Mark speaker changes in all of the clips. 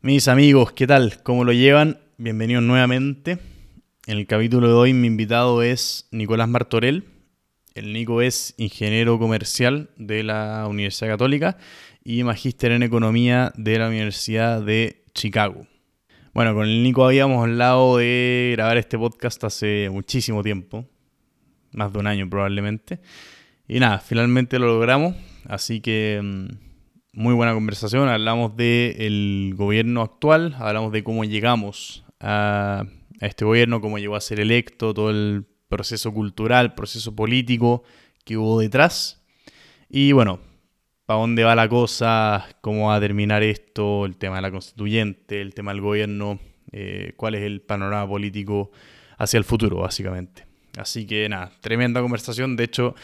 Speaker 1: Mis amigos, ¿qué tal? ¿Cómo lo llevan? Bienvenidos nuevamente. En el capítulo de hoy mi invitado es Nicolás Martorell. El Nico es ingeniero comercial de la Universidad Católica y magíster en economía de la Universidad de Chicago. Bueno, con el Nico habíamos hablado de grabar este podcast hace muchísimo tiempo, más de un año probablemente. Y nada, finalmente lo logramos, así que mm, muy buena conversación. Hablamos del gobierno actual, hablamos de cómo llegamos a, este gobierno, cómo llegó a ser electo, todo el proceso cultural, proceso político que hubo detrás. Y bueno, para dónde va la cosa, cómo va a terminar esto, el tema de la constituyente, el tema del gobierno, eh, cuál es el panorama político hacia el futuro, básicamente. Así que nada, tremenda conversación. De hecho,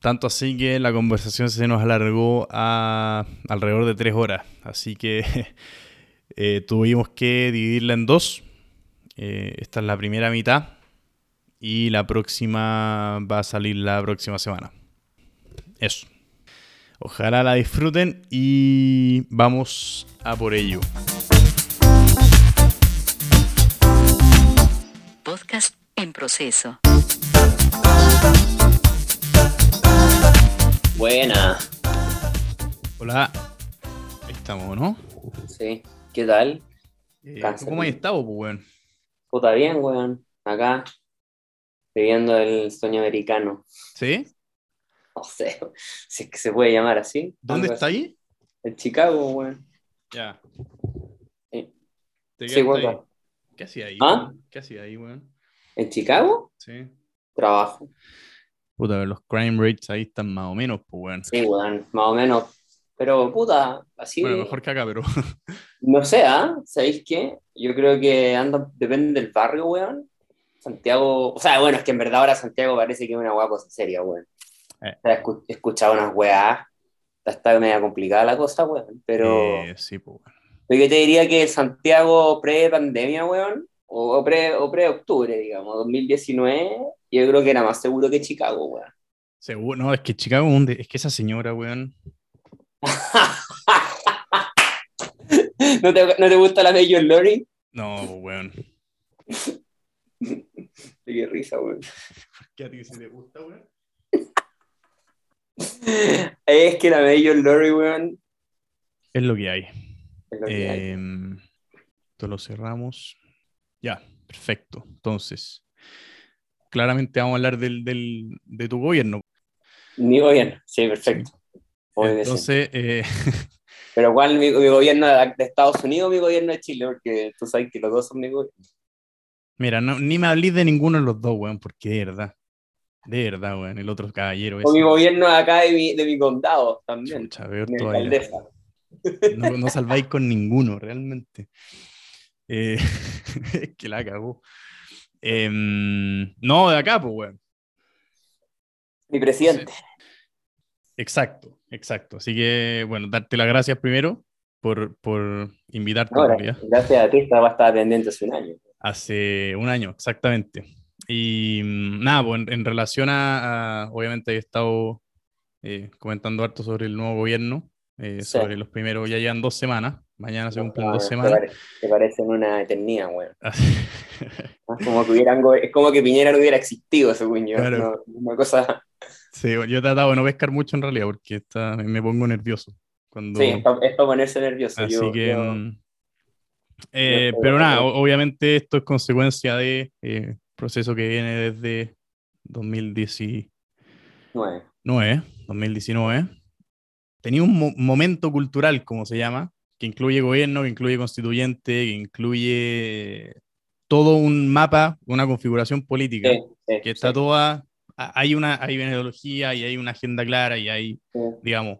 Speaker 1: tanto así que la conversación se nos alargó a alrededor de tres horas. Así que eh, tuvimos que dividirla en dos. Eh, esta es la primera mitad. Y la próxima va a salir la próxima semana. Eso. Ojalá la disfruten y vamos a por ello.
Speaker 2: Podcast en proceso.
Speaker 3: Buena.
Speaker 1: Hola. Ahí estamos, ¿no?
Speaker 3: Sí. ¿Qué tal?
Speaker 1: Eh. ¿Cómo has estado, pues, weón?
Speaker 3: Puta bien, weón. Acá, viviendo el sueño americano.
Speaker 1: ¿Sí?
Speaker 3: No sé si es que se puede llamar así.
Speaker 1: ¿Dónde está
Speaker 3: así.
Speaker 1: ahí?
Speaker 3: En Chicago, weón.
Speaker 1: Ya.
Speaker 3: Sí.
Speaker 1: ¿Te
Speaker 3: Sí,
Speaker 1: ahí? ¿Qué hacía ahí?
Speaker 3: ¿Ah?
Speaker 1: weón? ¿Qué hacía ahí, weón?
Speaker 3: ¿En Chicago?
Speaker 1: Sí.
Speaker 3: Trabajo.
Speaker 1: Puta, pero los crime rates ahí están más o menos, pues, weón.
Speaker 3: Sí, weón. Más o menos. Pero, puta, así.
Speaker 1: Bueno, mejor que acá, pero.
Speaker 3: No sé, ¿ah? ¿Sabéis qué? Yo creo que anda, depende del barrio, weón. Santiago, o sea, bueno, es que en verdad ahora Santiago parece que es una hueá cosa seria, weón.
Speaker 1: Eh.
Speaker 3: O sea, escu- He escuchado unas weas, está media complicada la cosa, weón. Pero
Speaker 1: Eh, sí, pues, weón.
Speaker 3: yo te diría que Santiago pre-pandemia, weón, o, o pre- o pre-octubre, digamos, 2019, yo creo que era más seguro que Chicago, weón.
Speaker 1: Seguro, no, es que Chicago, es un de- es que esa señora, weón.
Speaker 3: ¿No te, no te gusta la Major Lori?
Speaker 1: No, weón.
Speaker 3: Qué risa, weón.
Speaker 1: ¿Qué a ti te gusta, weón?
Speaker 3: Es que la Major Lori, weón,
Speaker 1: Es lo que hay.
Speaker 3: es lo que hay.
Speaker 1: Eh, esto lo cerramos. Ya, perfecto. Entonces, claramente vamos a hablar del, del- de tu gobierno.
Speaker 3: Mi gobierno, sí, perfecto.
Speaker 1: Entonces, eh,
Speaker 3: Pero ¿cuál mi, mi gobierno de Estados Unidos o mi gobierno de Chile? Porque tú sabes que los dos son mi gobierno.
Speaker 1: mira, no- ni me hablís de ninguno de los dos, weón, porque de verdad. De verdad, weón. El otro caballero
Speaker 3: O
Speaker 1: ese.
Speaker 3: mi gobierno de acá de mi, de mi condado también.
Speaker 1: Chucha, peor todavía. No, no salváis con ninguno, realmente. Eh, es que la cagó. Em, no, de acá, pues, weón.
Speaker 3: Mi presidente.
Speaker 1: Exacto, exacto. Así que, bueno, darte las gracias primero por, por invitarte
Speaker 3: gracias a ti estaba estaba pendiente hace un año.
Speaker 1: Hace un año, exactamente. Y mm, nada, pues en, en relación a, a- obviamente he estado eh, comentando harto sobre el nuevo gobierno, eh,
Speaker 3: Sí.
Speaker 1: sobre los primeros, ya llevan dos semanas, mañana se cumplen
Speaker 3: No,
Speaker 1: dos
Speaker 3: te
Speaker 1: semanas.
Speaker 3: pare- Te parecen una eternidad, weón.
Speaker 1: Así-
Speaker 3: Es como que hubieran go- es como que Piñera no hubiera existido, según yo.
Speaker 1: Claro.
Speaker 3: No, una cosa.
Speaker 1: sí, yo he tratado de no pescar mucho en realidad porque está, me- pongo nervioso cuando...
Speaker 3: Sí, es para ponerse nervioso.
Speaker 1: Así
Speaker 3: yo,
Speaker 1: que...
Speaker 3: yo-
Speaker 1: mm, eh, pero nada, obviamente esto es consecuencia de eh, proceso que viene desde 2019,
Speaker 3: Nueve.
Speaker 1: 2019. Tenía un mo- momento cultural, como se llama, que incluye gobierno, que incluye constituyente, que incluye todo un mapa, una configuración política,
Speaker 3: Sí, sí,
Speaker 1: que está
Speaker 3: sí,
Speaker 1: toda, hay una, hay una ideología y hay una agenda clara y hay digamos,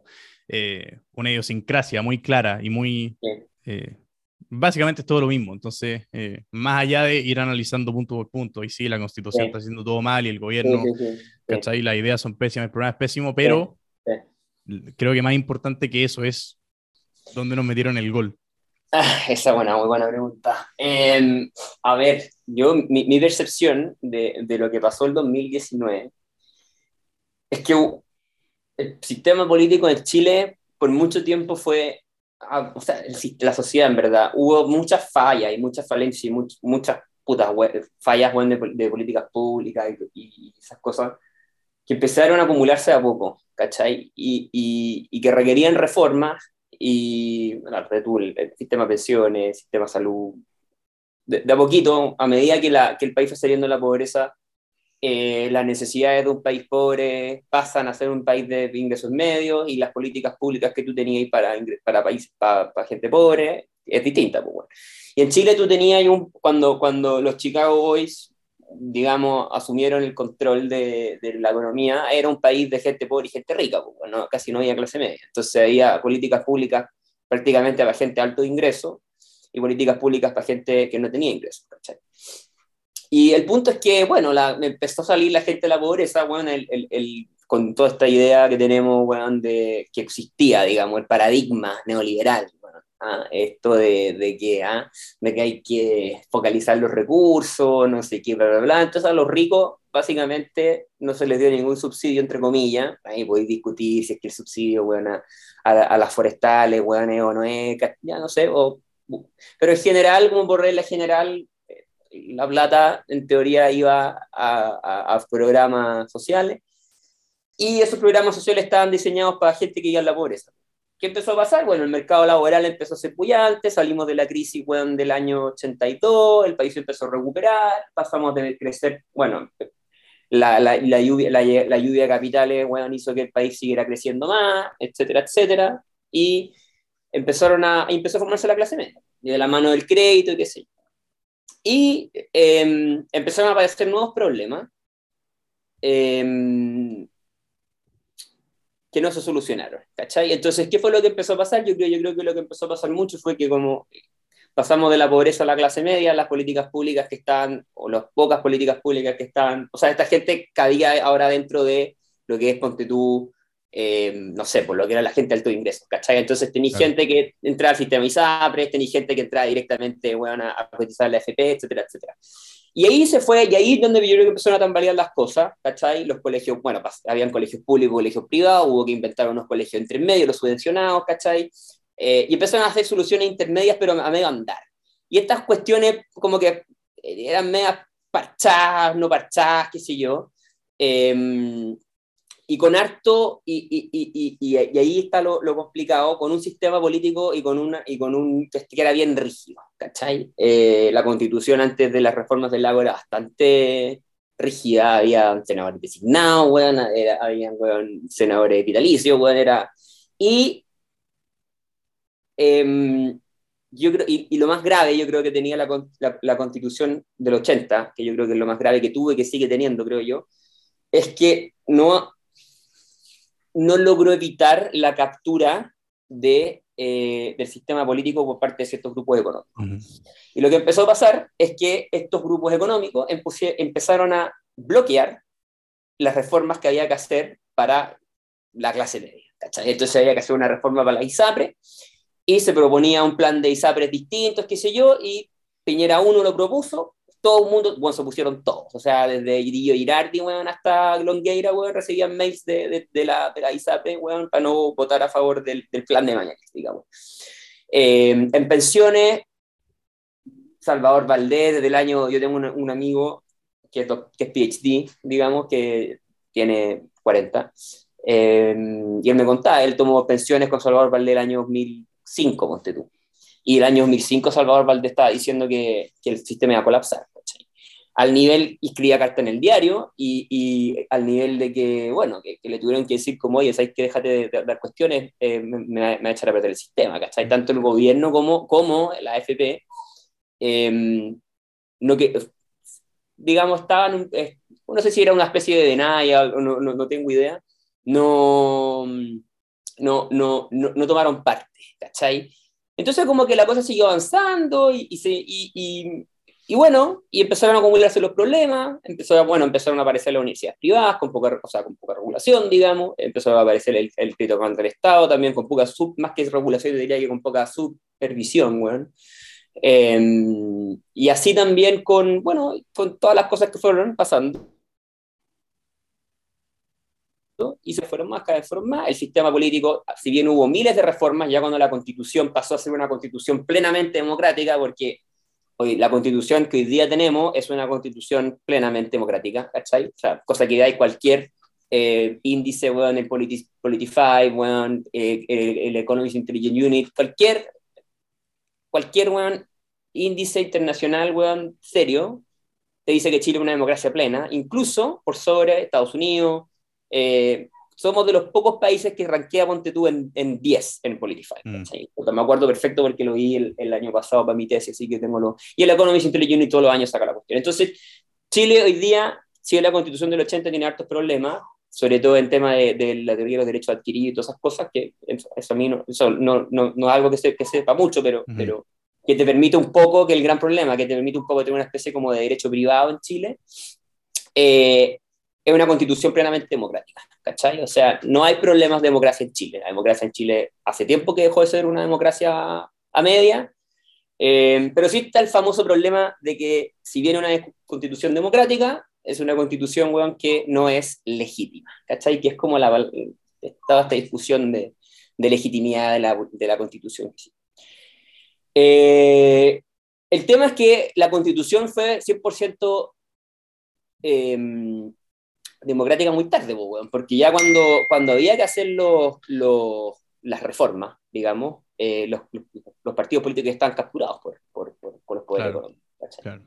Speaker 1: eh, una idiosincrasia muy clara y muy... Eh, básicamente es todo lo mismo. Entonces, eh, más allá de ir analizando punto por punto, y sí, la constitución está haciendo todo mal y el gobierno. ¿cachai? Las ideas son pésimas, el programa es pésimo, pero creo que más importante que eso es dónde nos metieron el gol.
Speaker 3: Ah, esa es buena, muy buena pregunta. Eh, a ver, yo, mi, mi percepción de, de lo que pasó el 2019 es que el sistema político en Chile por mucho tiempo fue o sea, la sociedad en verdad, hubo muchas fallas y muchas falencias y muchas putas fallas de, políticas públicas y, esas cosas que empezaron a acumularse a poco, ¿cachai? Y, y que requerían reformas y bueno, el, sistema de pensiones, sistema de salud, de, a poquito, a medida que, la, que el país fue saliendo de la pobreza, eh, las necesidades de un país pobre pasan a ser un país de ingresos medios y las políticas públicas que tú tenías para, para, país, para, gente pobre es distinta. Pues, Y en Chile tú tenías, un, cuando, cuando los Chicago Boys, digamos, asumieron el control de, de, la economía, era un país de gente pobre y gente rica, pues, ¿no? casi no había clase media. Entonces había políticas públicas prácticamente para gente de alto ingreso y políticas públicas para gente que no tenía ingresos. Y el punto es que, bueno, la, empezó a salir la gente de la pobreza, bueno, el, el, con toda esta idea que tenemos, bueno, de que existía, digamos, el paradigma neoliberal, ah, esto de, de que, ah, de que hay que focalizar los recursos, no sé qué, bla, bla, bla. Entonces a los ricos básicamente no se les dio ningún subsidio, entre comillas, ahí podéis discutir si es que el subsidio, bueno, a, a, las forestales, bueno, o no es, ya no sé, o pero en general, como por regla general, eh, la plata en teoría iba a, a, programas sociales y esos programas sociales estaban diseñados para gente que iba a la pobreza. ¿Qué empezó a pasar? Bueno, el mercado laboral empezó a ser pullante, salimos de la crisis bueno, del año 82, el país empezó a recuperar, pasamos de crecer, bueno, la, la, la lluvia, la, la, lluvia de capitales bueno, hizo que el país siguiera creciendo más, etcétera, etcétera, y empezaron a, empezó a formarse la clase media, de la mano del crédito y qué sé yo. Y em, empezaron a aparecer nuevos problemas em, que no se solucionaron, ¿cachai? Entonces, ¿qué fue lo que empezó a pasar? Yo creo, yo creo que lo que empezó a pasar mucho fue que como pasamos de la pobreza a la clase media, las políticas públicas que están, o las pocas políticas públicas que están, o sea, esta gente cabía ahora dentro de lo que es, ponte tú, eh, no sé, por lo que era la gente de alto ingreso, ¿cachai? Entonces tenéis gente que entraba al sistema ISAPRES, tenéis gente que entraba directamente bueno, a, cotizar la FP, etcétera, etcétera. Y ahí se fue, y ahí es donde yo creo que empezaron a tambalear las cosas, ¿cachai? Los colegios, bueno, habían colegios públicos, colegios privados, hubo que inventar unos colegios entre medio, los subvencionados, ¿cachai? Eh, y empezaron a hacer soluciones intermedias, pero a medio andar. Y estas cuestiones como que eh, eran medias parchadas, no parchadas, qué sé yo. Eh, y con harto, y, y, y, y ahí está lo, lo, complicado, con un sistema político y con, una, y con un que era bien rígido, ¿cachai? Eh, la constitución antes de las reformas del lago era bastante rígida, había senadores designados, había senadores vitalicios, bueno, era... Y, eh, yo creo, y, lo más grave, yo creo que tenía la, la, la constitución del 80, que yo creo que es lo más grave que tuve, que sigue teniendo, creo yo, es que no no logró evitar la captura de, eh, del sistema político por parte de ciertos grupos económicos. Y lo que empezó a pasar es que estos grupos económicos empezaron a bloquear las reformas que había que hacer para la clase media. Entonces había que hacer una reforma para la ISAPRE y se proponía un plan de ISAPRES distintos, qué sé yo, y Piñera 1 lo propuso, todo el mundo, bueno, se pusieron todos, o sea, desde Irillo Girardi, weón, hasta Longueira, weón, recibían mails de, de, de, la, de la ISAPE, weón, para no votar a favor del, del plan de mañana, digamos. Eh, en pensiones, Salvador Valdés, desde el año, yo tengo un, un amigo que es, que es, PhD, digamos, que tiene 40, eh, y él me contaba, él tomó pensiones con Salvador Valdés el año 2005, ponte tú. Y el año 2005 Salvador Valdés estaba diciendo que, que el sistema iba a colapsar al nivel, escribía carta en el diario, y, y al nivel de que, bueno, que, que, le tuvieron que decir como, oye, ¿sabes que déjate de, dar cuestiones? Eh, me, me, va a echar a perder el sistema, ¿cachai? Tanto el gobierno como, como la AFP, eh, no que, digamos, estaban, eh, no sé si era una especie de denia, no, no, no tengo idea, no, no, no, no, no tomaron parte, ¿cachai? Entonces como que la cosa siguió avanzando y, y, se, y, y bueno, y empezaron a acumularse los problemas, empezó, bueno, empezaron a aparecer las universidades privadas con poca, o sea, con poca regulación, digamos, empezó a aparecer el, el crédito contra el Estado también con poca sub, más que regulación, diría que con poca supervisión, bueno. Eh, y así también con, bueno, con todas las cosas que fueron pasando. Y se más, cada más. El sistema político, si bien hubo miles de reformas, ya cuando la constitución pasó a ser una constitución plenamente democrática, porque hoy la constitución que hoy día tenemos es una constitución plenamente democrática, ¿cachai? O sea, cosa que hay cualquier eh, índice, bueno, el Politi Politify, bueno, eh, el, el Economist Intelligence Unit, cualquier, cualquier bueno, índice internacional bueno, serio, te dice que Chile es una democracia plena, incluso por sobre Estados Unidos. Eh, somos de los pocos países que ranquea, ponte tú, en, en 10 en Politify. Mm. Me acuerdo perfecto porque lo vi el, el, año pasado para mi tesis, así que tengo lo... Y el Economist Intelligence todos los años saca la cuestión. Entonces, Chile hoy día, si la constitución del 80 tiene hartos problemas, sobre todo en tema de, de, la teoría de los derechos adquiridos y todas esas cosas, que eso, a mí no, eso no, no, no, es algo que, se, que sepa mucho, pero, -huh. pero que te permite un poco, que el gran problema, que te permite un poco tener una especie como de derecho privado en Chile, eh, es una constitución plenamente democrática, ¿cachai? O sea, no hay problemas de democracia en Chile. La democracia en Chile hace tiempo que dejó de ser una democracia a media, eh, pero sí está el famoso problema de que si viene una constitución democrática, es una constitución, weón, que no es legítima, ¿cachai? Que es como la, toda esta discusión de, de legitimidad de la, de la constitución. Eh, el tema es que la constitución fue 100% eh, democrática muy tarde, porque ya cuando, cuando había que hacer los, los, las reformas, digamos, eh, los, los, partidos políticos estaban capturados por, por, por, por los poderes claro, económicos. Claro.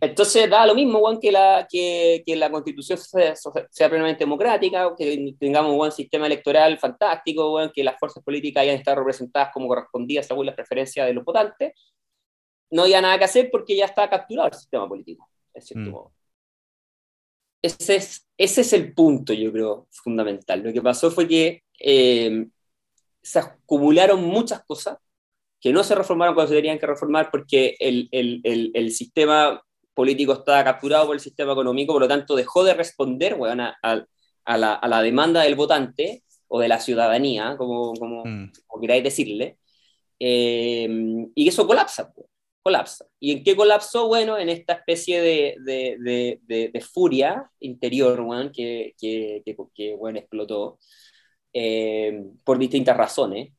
Speaker 3: Entonces da lo mismo, Juan, que la, que, que la constitución sea, sea, plenamente democrática, que tengamos un buen sistema electoral fantástico, Juan, que las fuerzas políticas hayan estado representadas como correspondía según las preferencias de los votantes. No había nada que hacer porque ya está capturado el sistema político, en cierto mm. modo. Ese es, ese es el punto, yo creo, fundamental. Lo que pasó fue que eh, se acumularon muchas cosas que no se reformaron cuando se tenían que reformar porque el, el, el, el sistema político estaba capturado por el sistema económico, por lo tanto dejó de responder a, a, a, la, a, la, demanda del votante o de la ciudadanía, como, como, mm. como queráis decirle, eh, y eso colapsa, colapsa. ¿Y en qué colapsó? Bueno, en esta especie de, de, de, de, furia interior bueno, que, que, que, que bueno, explotó eh, por distintas razones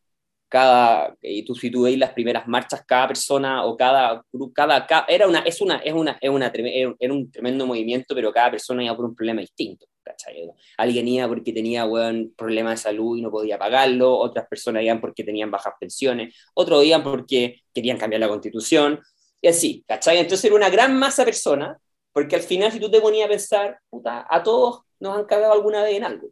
Speaker 3: cada, y tú, si tú veis las primeras marchas, cada persona o cada, cada, cada era una, es una, es una, es una, era un tremendo movimiento, pero cada persona iba por un problema distinto, ¿cachai? Alguien iba porque tenía, buen problema de salud y no podía pagarlo, otras personas iban porque tenían bajas pensiones, otros iban porque querían cambiar la constitución, y así, ¿cachai? Entonces era una gran masa de personas, porque al final si tú te ponías a pensar, puta, a todos nos han cagado alguna vez en algo.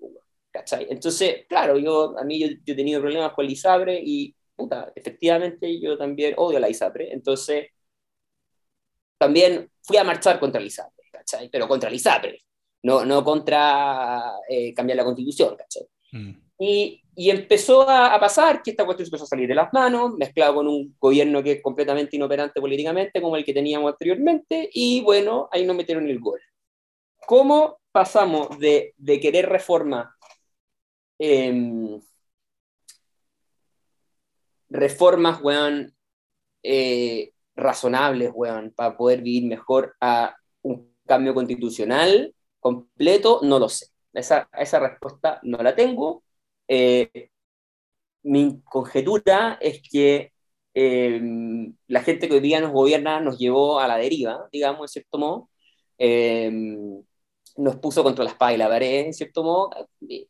Speaker 3: ¿cachai? Entonces, claro, yo, a mí yo, yo, he tenido problemas con la ISAPRE y, puta, efectivamente yo también odio la ISAPRE, entonces también fui a marchar contra la ISAPRE, ¿cachai? Pero contra la ISAPRE, no, no contra eh, cambiar la constitución, ¿cachai? Mm. Y, y, empezó a, a, pasar que esta cuestión empezó a salir de las manos, mezclado con un gobierno que es completamente inoperante políticamente, como el que teníamos anteriormente, y bueno, ahí nos metieron el gol. ¿Cómo pasamos de, de querer reforma eh, reformas, weón, eh, razonables, weón, para poder vivir mejor a un cambio constitucional completo, no lo sé. Esa, esa respuesta no la tengo. Eh, mi conjetura es que eh, la gente que hoy día nos gobierna nos llevó a la deriva, digamos, en cierto modo. Eh, nos puso contra la espada y la pared, en cierto modo,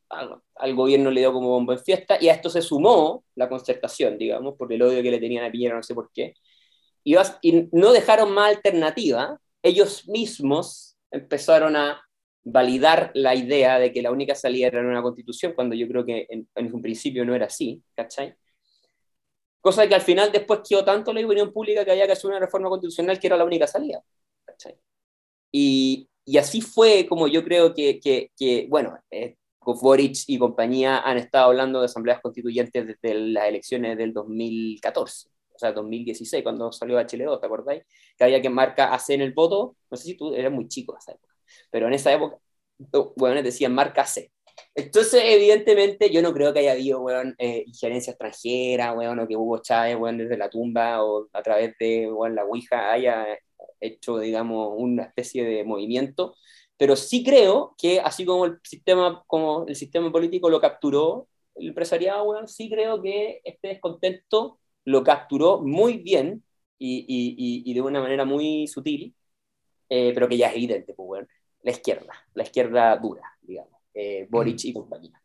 Speaker 3: al, gobierno le dio como bombo en fiesta, y a esto se sumó la concertación, digamos, por el odio que le tenían a Piñera, no sé por qué, y, y no dejaron más alternativa, ellos mismos empezaron a validar la idea de que la única salida era una constitución, cuando yo creo que en, en un principio no era así, ¿cachai? Cosa que al final después quedó tanto la opinión pública que había que hacer una reforma constitucional que era la única salida, ¿cachai? Y, y así fue como yo creo que, que, que bueno, eh, Boric y compañía han estado hablando de asambleas constituyentes desde las elecciones del 2014, o sea, 2016, cuando salió HL2, ¿te acordáis? Que había que marca AC en el voto, no sé si tú eras muy chico en esa época, pero en esa época, bueno, decían marca C. Entonces, evidentemente, yo no creo que haya habido, weón, eh, injerencia extranjera, weón, o que Hugo Chávez, weón, desde la tumba o a través de, weón, la Ouija haya hecho, digamos, una especie de movimiento Pero sí creo que así como el sistema, como el sistema político lo capturó, el empresariado, bueno, sí creo que este descontento lo capturó muy bien y, y, y de una manera muy sutil, eh, pero que ya es evidente, pues, bueno, la izquierda, la izquierda dura, digamos, eh, Boric y compañía.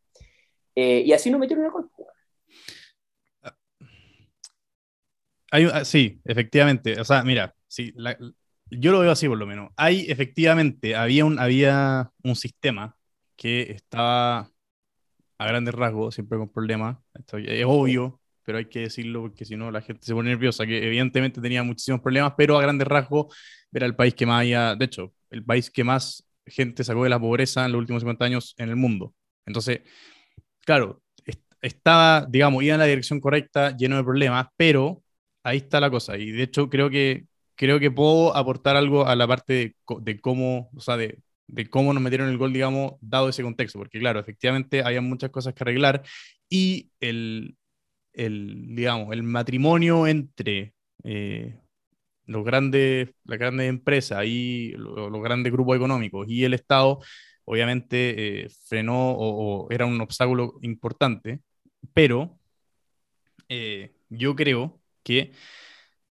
Speaker 3: Eh, y así no metieron el golpe.
Speaker 1: Hay, ah, sí, efectivamente. O sea, mira, sí, yo lo veo así por lo menos. Hay, efectivamente, había un, había un sistema que estaba a grandes rasgos, siempre con problemas. Esto es obvio, pero hay que decirlo porque si no la gente se pone nerviosa, que evidentemente tenía muchísimos problemas, pero a grandes rasgos era el país que más había, de hecho, el país que más gente sacó de la pobreza en los últimos 50 años en el mundo. Entonces, claro, estaba, digamos, iba en la dirección correcta, lleno de problemas, pero ahí está la cosa. Y de hecho creo que, creo que puedo aportar algo a la parte de, cómo, o sea, de, de, cómo nos metieron el gol, digamos, dado ese contexto. Porque claro, efectivamente había muchas cosas que arreglar y el, el digamos, el matrimonio entre... Eh, los grandes, las grandes empresas y los, grandes grupos económicos y el Estado, obviamente eh, frenó o, era un obstáculo importante, pero eh, yo creo que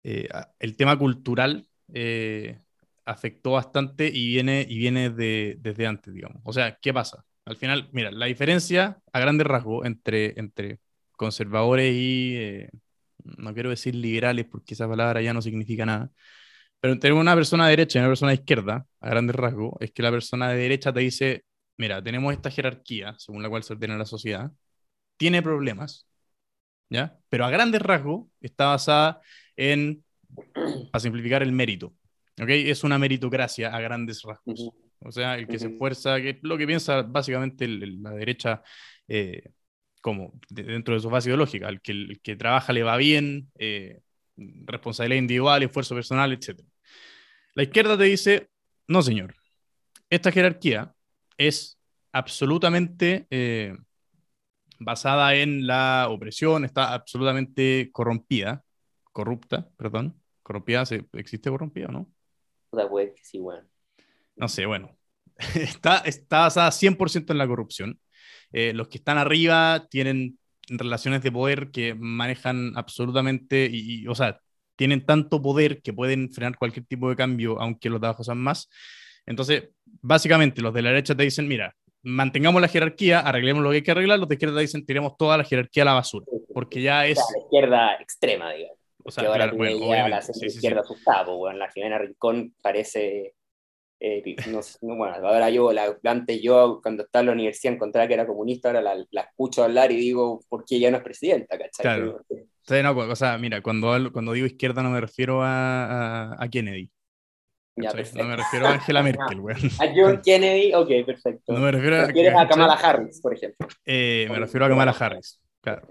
Speaker 1: el tema cultural afectó bastante y viene, y viene de, desde antes, digamos. O sea, ¿qué pasa? Al final, mira, la diferencia a grandes rasgos entre, entre conservadores y, eh, no quiero decir liberales porque esa palabra ya no significa nada, pero entre una persona de derecha y una persona de izquierda, a grandes rasgos, es que la persona de derecha te dice, mira, tenemos esta jerarquía según la cual se ordena la sociedad, tiene problemas, ¿ya? Pero a grandes rasgos está basada en, para simplificar, el mérito, ¿ok? Es una meritocracia a grandes rasgos. O sea, el que se esfuerza, que lo que piensa básicamente la derecha eh, como dentro de su base ideológica, el que, el que trabaja le va bien, eh, responsabilidad individual, esfuerzo personal, etc. La izquierda te dice, no señor, esta jerarquía es absolutamente eh, basada en la opresión, está absolutamente corrompida, corrupta, perdón. Corrompida, ¿existe corrompida o no?
Speaker 3: sí, bueno.
Speaker 1: No sé, bueno. está, está basada 100% en la corrupción. Eh, los que están arriba tienen relaciones de poder que manejan absolutamente, y, o sea, tienen tanto poder que pueden frenar cualquier tipo de cambio, aunque los de abajo sean más. Entonces, básicamente, los de la derecha te dicen, mira, mantengamos la jerarquía, arreglemos lo que hay que arreglar, los de izquierda dicen tiremos toda la jerarquía a la basura, porque ya es...
Speaker 3: la izquierda extrema, digamos. O sea, ahora bueno, la sí, izquierda sí, bueno, la Jimena Rincón parece... Eh, no, bueno, ahora yo, la, antes yo cuando estaba en la universidad encontraba que era comunista, ahora la, la escucho hablar y digo, ¿por qué ya no es presidenta? ¿cachai?
Speaker 1: Claro. Sí, no, o sea, mira, cuando, cuando digo izquierda no me refiero a, a, a Kennedy, no me refiero a Angela Merkel, güey.
Speaker 3: A John Kennedy, ok, perfecto.
Speaker 1: No me refiero a,
Speaker 3: ¿Refieres a Kamala Harris, por ejemplo?
Speaker 1: Eh, me refiero a Kamala Harris, claro.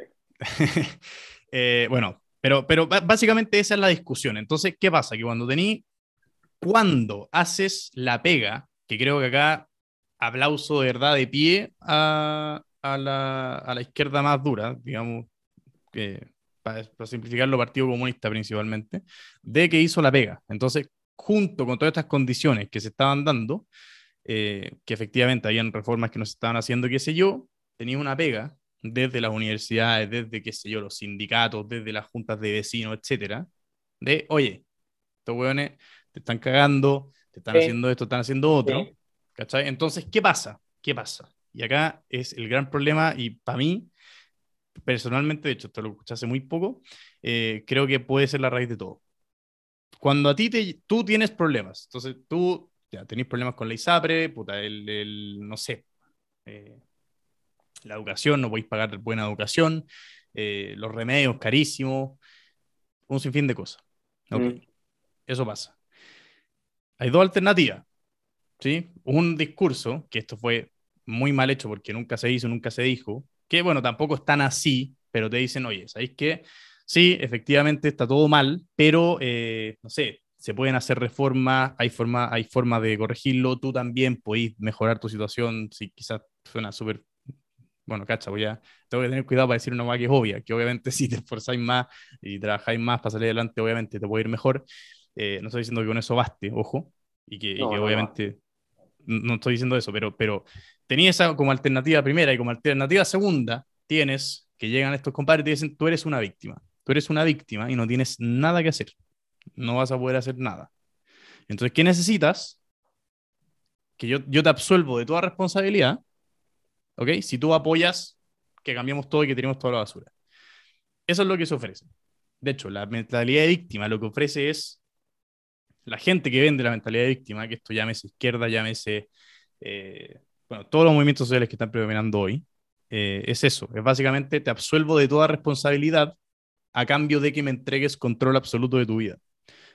Speaker 1: eh, bueno, pero, pero básicamente esa es la discusión. Entonces, ¿qué pasa? Que cuando tení, cuando haces la pega, que creo que acá aplauso de verdad de pie a, a, la, a la, izquierda más dura, digamos, que, para, para simplificarlo, Partido Comunista principalmente, de que hizo la pega. Entonces, junto con todas estas condiciones que se estaban dando, eh, que efectivamente habían reformas que nos estaban haciendo, qué sé yo, tenía una pega desde las universidades, desde, qué sé yo, los sindicatos, desde las juntas de vecinos, etcétera, de, oye, estos hueones te están cagando, te están haciendo esto, te están haciendo otro, ¿cachai? Entonces, ¿qué pasa? ¿Qué pasa? Y acá es el gran problema, y para mí, personalmente, de hecho, esto lo escuché hace muy poco, eh, creo que puede ser la raíz de todo cuando a ti te, tú tienes problemas, entonces tú ya tenés problemas con la ISAPRE, puta, el, el no sé, eh, la educación, no podéis pagar buena educación, eh, los remedios carísimos, un sinfín de cosas. Okay. Mm. Eso pasa. Hay dos alternativas. ¿sí? Un discurso, que esto fue muy mal hecho porque nunca se hizo, nunca se dijo, que bueno, tampoco es tan así, pero te dicen, oye, ¿sabéis qué? sí, efectivamente está todo mal, pero eh, no sé, se pueden hacer reformas, hay forma, hay forma de corregirlo, tú también podéis mejorar tu situación, si quizás suena súper, bueno, cacha, voy a, tengo que tener cuidado para decir una cosa que es obvia, que obviamente si te esforzáis más y trabajáis más para salir adelante, obviamente te puede ir mejor, eh, no estoy diciendo que con eso baste, ojo, y que, y que obviamente... no estoy diciendo eso, pero, pero tenía esa como alternativa primera y como alternativa segunda, tienes que llegan estos compadres y te dicen, tú eres una víctima, tú eres una víctima y no tienes nada que hacer, no vas a poder hacer nada. Entonces, ¿qué necesitas? Que yo, yo te absuelvo de toda responsabilidad, ¿ok? Si tú apoyas que cambiemos todo y que tenemos toda la basura. Eso es lo que se ofrece. De hecho, la mentalidad de víctima lo que ofrece es la gente que vende la mentalidad de víctima, que esto llámese izquierda, llámese, eh, bueno, todos los movimientos sociales que están predominando hoy, eh, es eso, es básicamente te absuelvo de toda responsabilidad a cambio de que me entregues control absoluto de tu vida,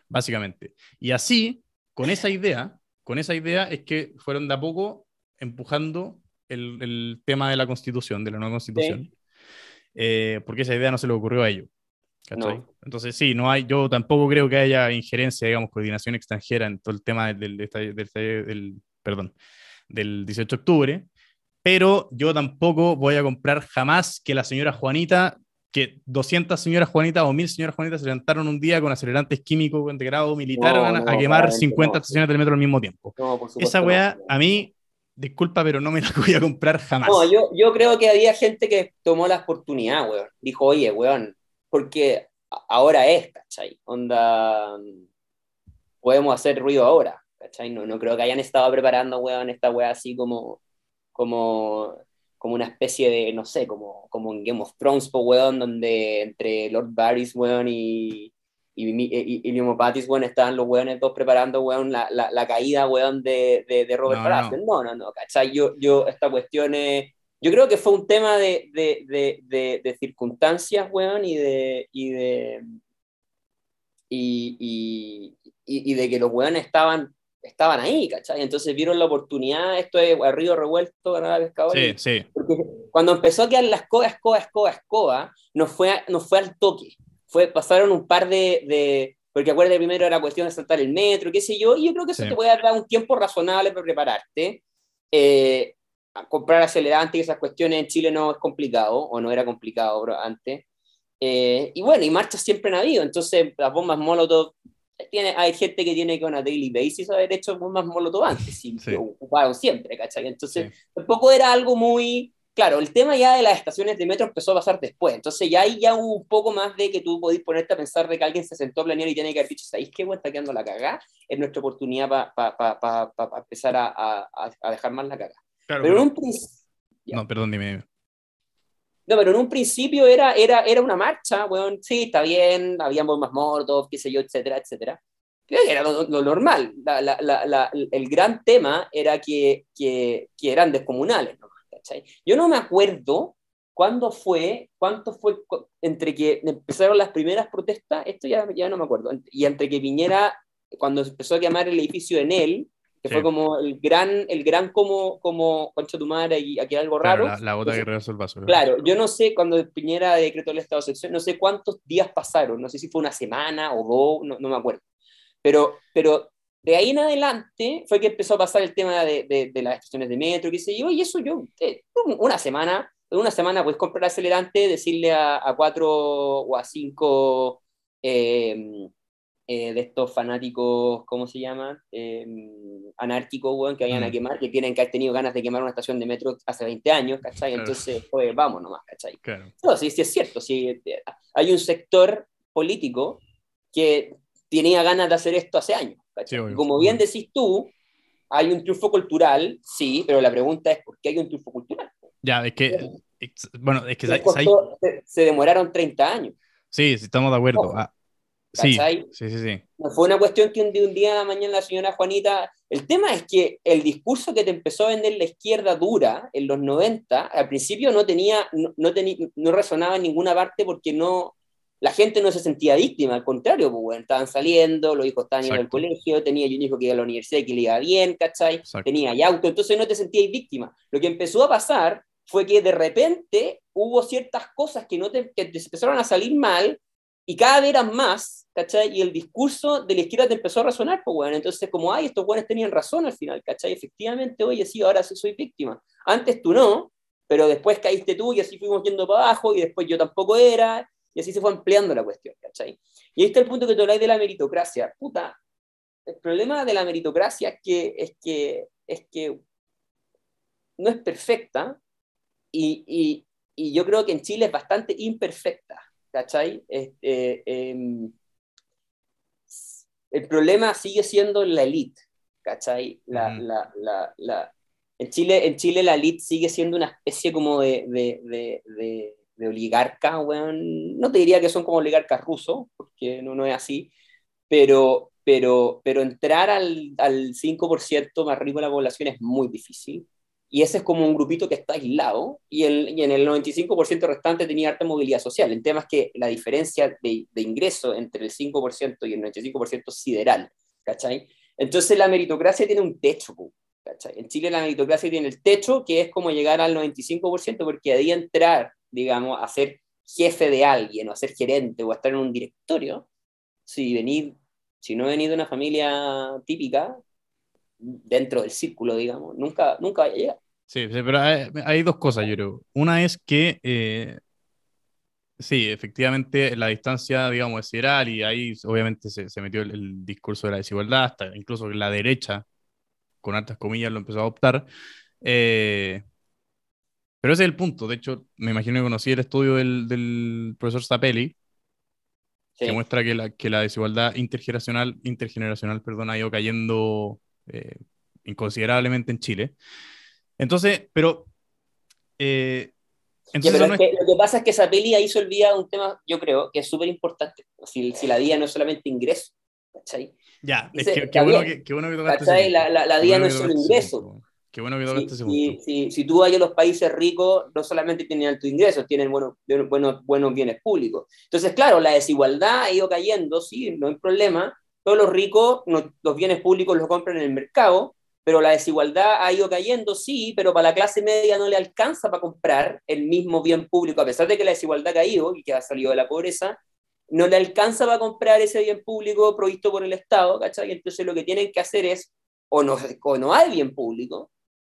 Speaker 1: básicamente. Y así, con esa idea, con esa idea es que fueron de a poco empujando el, el tema de la constitución, de la nueva constitución, eh, porque esa idea no se le ocurrió a ellos. Entonces, sí, no hay, yo tampoco creo que haya injerencia, digamos, coordinación extranjera en todo el tema del, del, del, perdón, del 18 de octubre, pero yo tampoco voy a comprar jamás que la señora Juanita, que 200 señoras Juanitas o 1000 señoras Juanitas se levantaron un día con acelerantes químicos de grado militar a, quemar 50 estaciones del metro al mismo tiempo. Esa weá, a mí, disculpa, pero no me la voy a comprar jamás.
Speaker 3: No, yo, yo creo que había gente que tomó la oportunidad, weón. Dijo, oye, weón, porque ahora es, ¿cachai? Onda, podemos hacer ruido ahora, ¿cachai? No, no creo que hayan estado preparando, weón, esta weá así como, como, como una especie de, no sé, como, como en Game of Thrones, po, weón, donde entre Lord Varys, weón, y, y, y, y weón, estaban los weones todos preparando, weón, la, la, la caída, weón, de, de, de Robert no, No. no, no, ¿cachai? Yo, yo, esta cuestión es yo creo que fue un tema de, de, de, de circunstancias, weón, y de, y de, y, y, y, de que los weones estaban, estaban ahí, ¿cachai? Entonces vieron la oportunidad, esto es a río revuelto, ganar pescadores.
Speaker 1: Sí, sí.
Speaker 3: Porque cuando empezó a quedar la escoba, escoba, escoba, escoba, no fue, no fue al toque. Fue, pasaron un par de, de porque acuérdate, primero era cuestión de saltar el metro, qué sé yo, y yo creo que eso te puede dar un tiempo razonable para prepararte. Eh, comprar acelerantes y esas cuestiones en Chile no es complicado, o no era complicado antes. Eh, y bueno, y marchas siempre han habido, entonces las bombas Molotov, tiene, hay gente que tiene que a daily basis haber hecho bombas Molotov antes, y sí. ocuparon siempre, ¿cachai? Entonces tampoco era algo muy... Claro, el tema ya de las estaciones de metro empezó a pasar después, entonces ya ahí ya hubo un poco más de que tú podís ponerte a pensar de que alguien se sentó a planear y tiene que haber dicho, ¿sabéis qué? Bueno, está quedando la cagada, es nuestra oportunidad para pa, pa, pa, empezar a, a, a, dejar más la cagada pero, en un principio.
Speaker 1: No, perdón, dime,
Speaker 3: No, pero en un principio era, era, era una marcha, bueno, sí, está bien, habían bombas mortos, qué sé yo, etcétera, etcétera. Era lo, lo normal. La, la, la, el gran tema era que, que, que eran descomunales. ¿no? Yo no me acuerdo cuándo fue, cuánto fue entre que empezaron las primeras protestas, esto ya, ya no me acuerdo, y entre que viniera, cuando empezó a quemar el edificio en él, que fue como el gran, el gran como, como Concha tu madre y aquí algo raro.
Speaker 1: la, la, gota que regresó el vaso.
Speaker 3: Claro, yo no sé, cuando Piñera decretó el estado de excepción, no sé cuántos días pasaron, no sé si fue una semana o dos, no, no me acuerdo. Pero, pero de ahí en adelante fue que empezó a pasar el tema de, de, de las estaciones de metro, qué sé yo, y eso yo, eh, una semana, una semana puedes comprar acelerante, decirle a, a cuatro o a cinco eh, eh, de estos fanáticos, ¿cómo se llama? Eh, anárquicos, que vayan a mm. quemar, que tienen que haber tenido ganas de quemar una estación de metro hace 20 años, ¿cachai? Entonces, pues vamos nomás, ¿cachai? Claro. No, sí, sí es cierto, sí, eh, hay un sector político que tenía ganas de hacer esto hace años, ¿cachai? Sí, como bien decís tú, hay un triunfo cultural, sí, pero la pregunta es, ¿por qué hay un triunfo cultural?
Speaker 1: Ya, es que, bueno, es que...
Speaker 3: Se, se, demoraron 30 años.
Speaker 1: Sí, sí, estamos de acuerdo. Ah, Sí, sí, sí, sí.
Speaker 3: No fue una cuestión que un, de un día a la mañana la señora Juanita. El tema es que el discurso que te empezó a vender la izquierda dura en los 90, al principio no tenía, no, no, no resonaba en ninguna parte porque no, la gente no se sentía víctima, al contrario, pues, bueno, estaban saliendo, los hijos estaban yendo al colegio, tenía un hijo que iba a la universidad y que le iba bien, ¿cachai? Tenía ya auto, entonces no te sentías víctima. Lo que empezó a pasar fue que de repente hubo ciertas cosas que, no te, que te empezaron a salir mal y cada vez eran más ¿cachai? Y el discurso de la izquierda te empezó a resonar, pues, bueno, entonces como, ay, estos buenos tenían razón al final, ¿cachai? Efectivamente, oye, sí, ahora sí soy víctima. Antes tú no, pero después caíste tú y así fuimos yendo para abajo y después yo tampoco era, y así se fue ampliando la cuestión, ¿cachai? Y ahí está el punto que tú habláis de la meritocracia. Puta, el problema de la meritocracia es que, es que es que no es perfecta y, yo creo que en Chile es bastante imperfecta, ¿cachai? Eh, em, el problema sigue siendo la élite, ¿cachai? La, en, Chile, en Chile la élite sigue siendo una especie como de, de, oligarca, no te diría que son como oligarcas rusos, porque no, no es así, pero, pero, pero entrar al, al 5% más rico de la población es muy difícil. Y ese es como un grupito que está aislado, y, el, y en el 95% restante tenía alta movilidad social. El tema es que la diferencia de, ingreso entre el 5% y el 95% es sideral. Entonces la meritocracia tiene un techo. En Chile la meritocracia tiene el techo, que es como llegar al 95%, porque ahí entrar, digamos, a ser jefe de alguien, o a ser gerente, o a estar en un directorio, si venir, si no venís de una familia típica, dentro del círculo, digamos, nunca, nunca vaya a llegar.
Speaker 1: Sí, pero hay, dos cosas, yo creo. Una es que, eh, sí, efectivamente la distancia, digamos, es sideral y ahí obviamente se, se metió el, discurso de la desigualdad, hasta incluso la derecha, con altas comillas, lo empezó a adoptar. Eh, pero ese es el punto. De hecho, me imagino que conocí el estudio del, del profesor Zapelli, que muestra que la, que la desigualdad intergeneracional, intergeneracional perdón, ha ido cayendo eh, inconsiderablemente en Chile. Entonces, pero...
Speaker 3: Eh, entonces lo que pasa es que esa peli ahí se olvida un tema, yo creo, que es súper importante. Si, si, la DIA no es solamente ingreso, ¿cachai?
Speaker 1: Ya, es que, qué bueno que, bueno que
Speaker 3: tocaste La, la, la DIA no es solo ingreso.
Speaker 1: Qué bueno que tocaste ese
Speaker 3: punto. Si, si, tú vas a los países ricos, no solamente tienen altos ingresos, tienen buenos, buenos, buenos bienes públicos. Entonces, claro, la desigualdad ha ido cayendo, sí, no hay problema. Todos los ricos, los bienes públicos los compran en el mercado, pero la desigualdad ha ido cayendo, sí, pero para la clase media no le alcanza para comprar el mismo bien público, a pesar de que la desigualdad ha caído y que ha salido de la pobreza, no le alcanza para comprar ese bien público provisto por el Estado, ¿cachai? Entonces lo que tienen que hacer es, o no, o no hay bien público,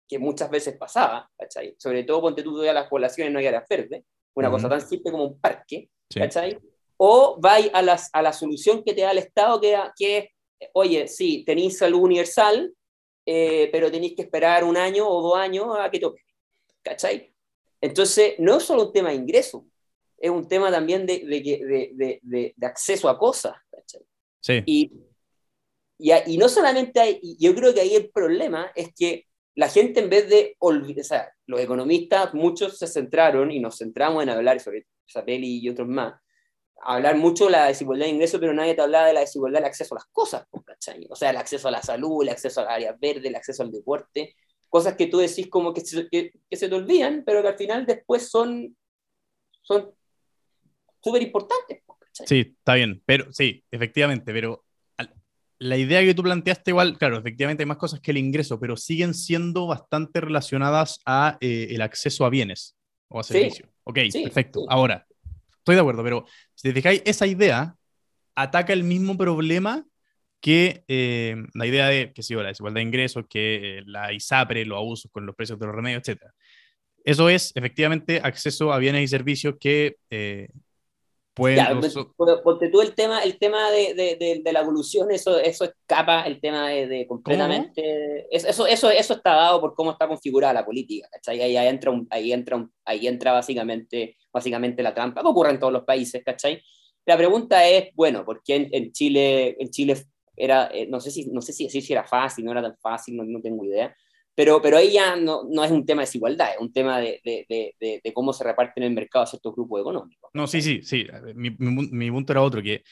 Speaker 3: que muchas veces pasaba, ¿cachai? Sobre todo ponte tú a las poblaciones no hay áreas verdes, una cosa tan simple como un parque, ¿cachai? O va a, las, a la solución que te da el Estado, que, que oye, sí, tenéis salud universal, eh, pero tenéis que esperar un año o dos años a que toque. ¿Cachai? Entonces, no es solo un tema de ingreso, es un tema también de, de, de, de acceso a cosas. ¿cachai?
Speaker 1: Sí.
Speaker 3: Y, y, y, no solamente hay, yo creo que ahí el problema es que la gente en vez de olvidar, o sea, los economistas, muchos se centraron y nos centramos en hablar sobre Zapelli y otros más, hablar mucho de la desigualdad de ingresos, pero nadie te hablaba de la desigualdad del acceso a las cosas, ¿cachai? O sea, el acceso a la salud, el acceso a las áreas verdes, el acceso al deporte, cosas que tú decís como que se, que, se te olvidan, pero que al final después son son súper importantes.
Speaker 1: Sí, está bien, pero sí, efectivamente, pero la idea que tú planteaste igual, claro, efectivamente hay más cosas que el ingreso, pero siguen siendo bastante relacionadas a eh, el acceso a bienes o a servicios. ok, perfecto. Ahora, Estoy de acuerdo, pero si te fijáis, esa idea ataca el mismo problema que eh, la idea de que si la desigualdad de ingresos, que eh, la ISAPRE, los abusos con los precios de los remedios, etc. Eso es efectivamente acceso a bienes y servicios que eh, pueden...
Speaker 3: porque tú el tema, el tema de, de, de, la evolución, eso, eso escapa el tema de, completamente... Eso, eso, eso está dado por cómo está configurada la política, ¿cachai? Ahí, entra, ahí, entra, ahí entra básicamente básicamente la trampa, que ocurre en todos los países, ¿cachai? La pregunta es, bueno, ¿por qué en, Chile, en Chile era, eh, no sé si, no sé si si era fácil, no era tan fácil, no, no tengo idea, pero, pero ahí ya no, no, es un tema de desigualdad, es un tema de, de, de, cómo se reparten en el mercado ciertos grupos económicos.
Speaker 1: No, sí, sí, sí, mi, mi, mi punto era otro, que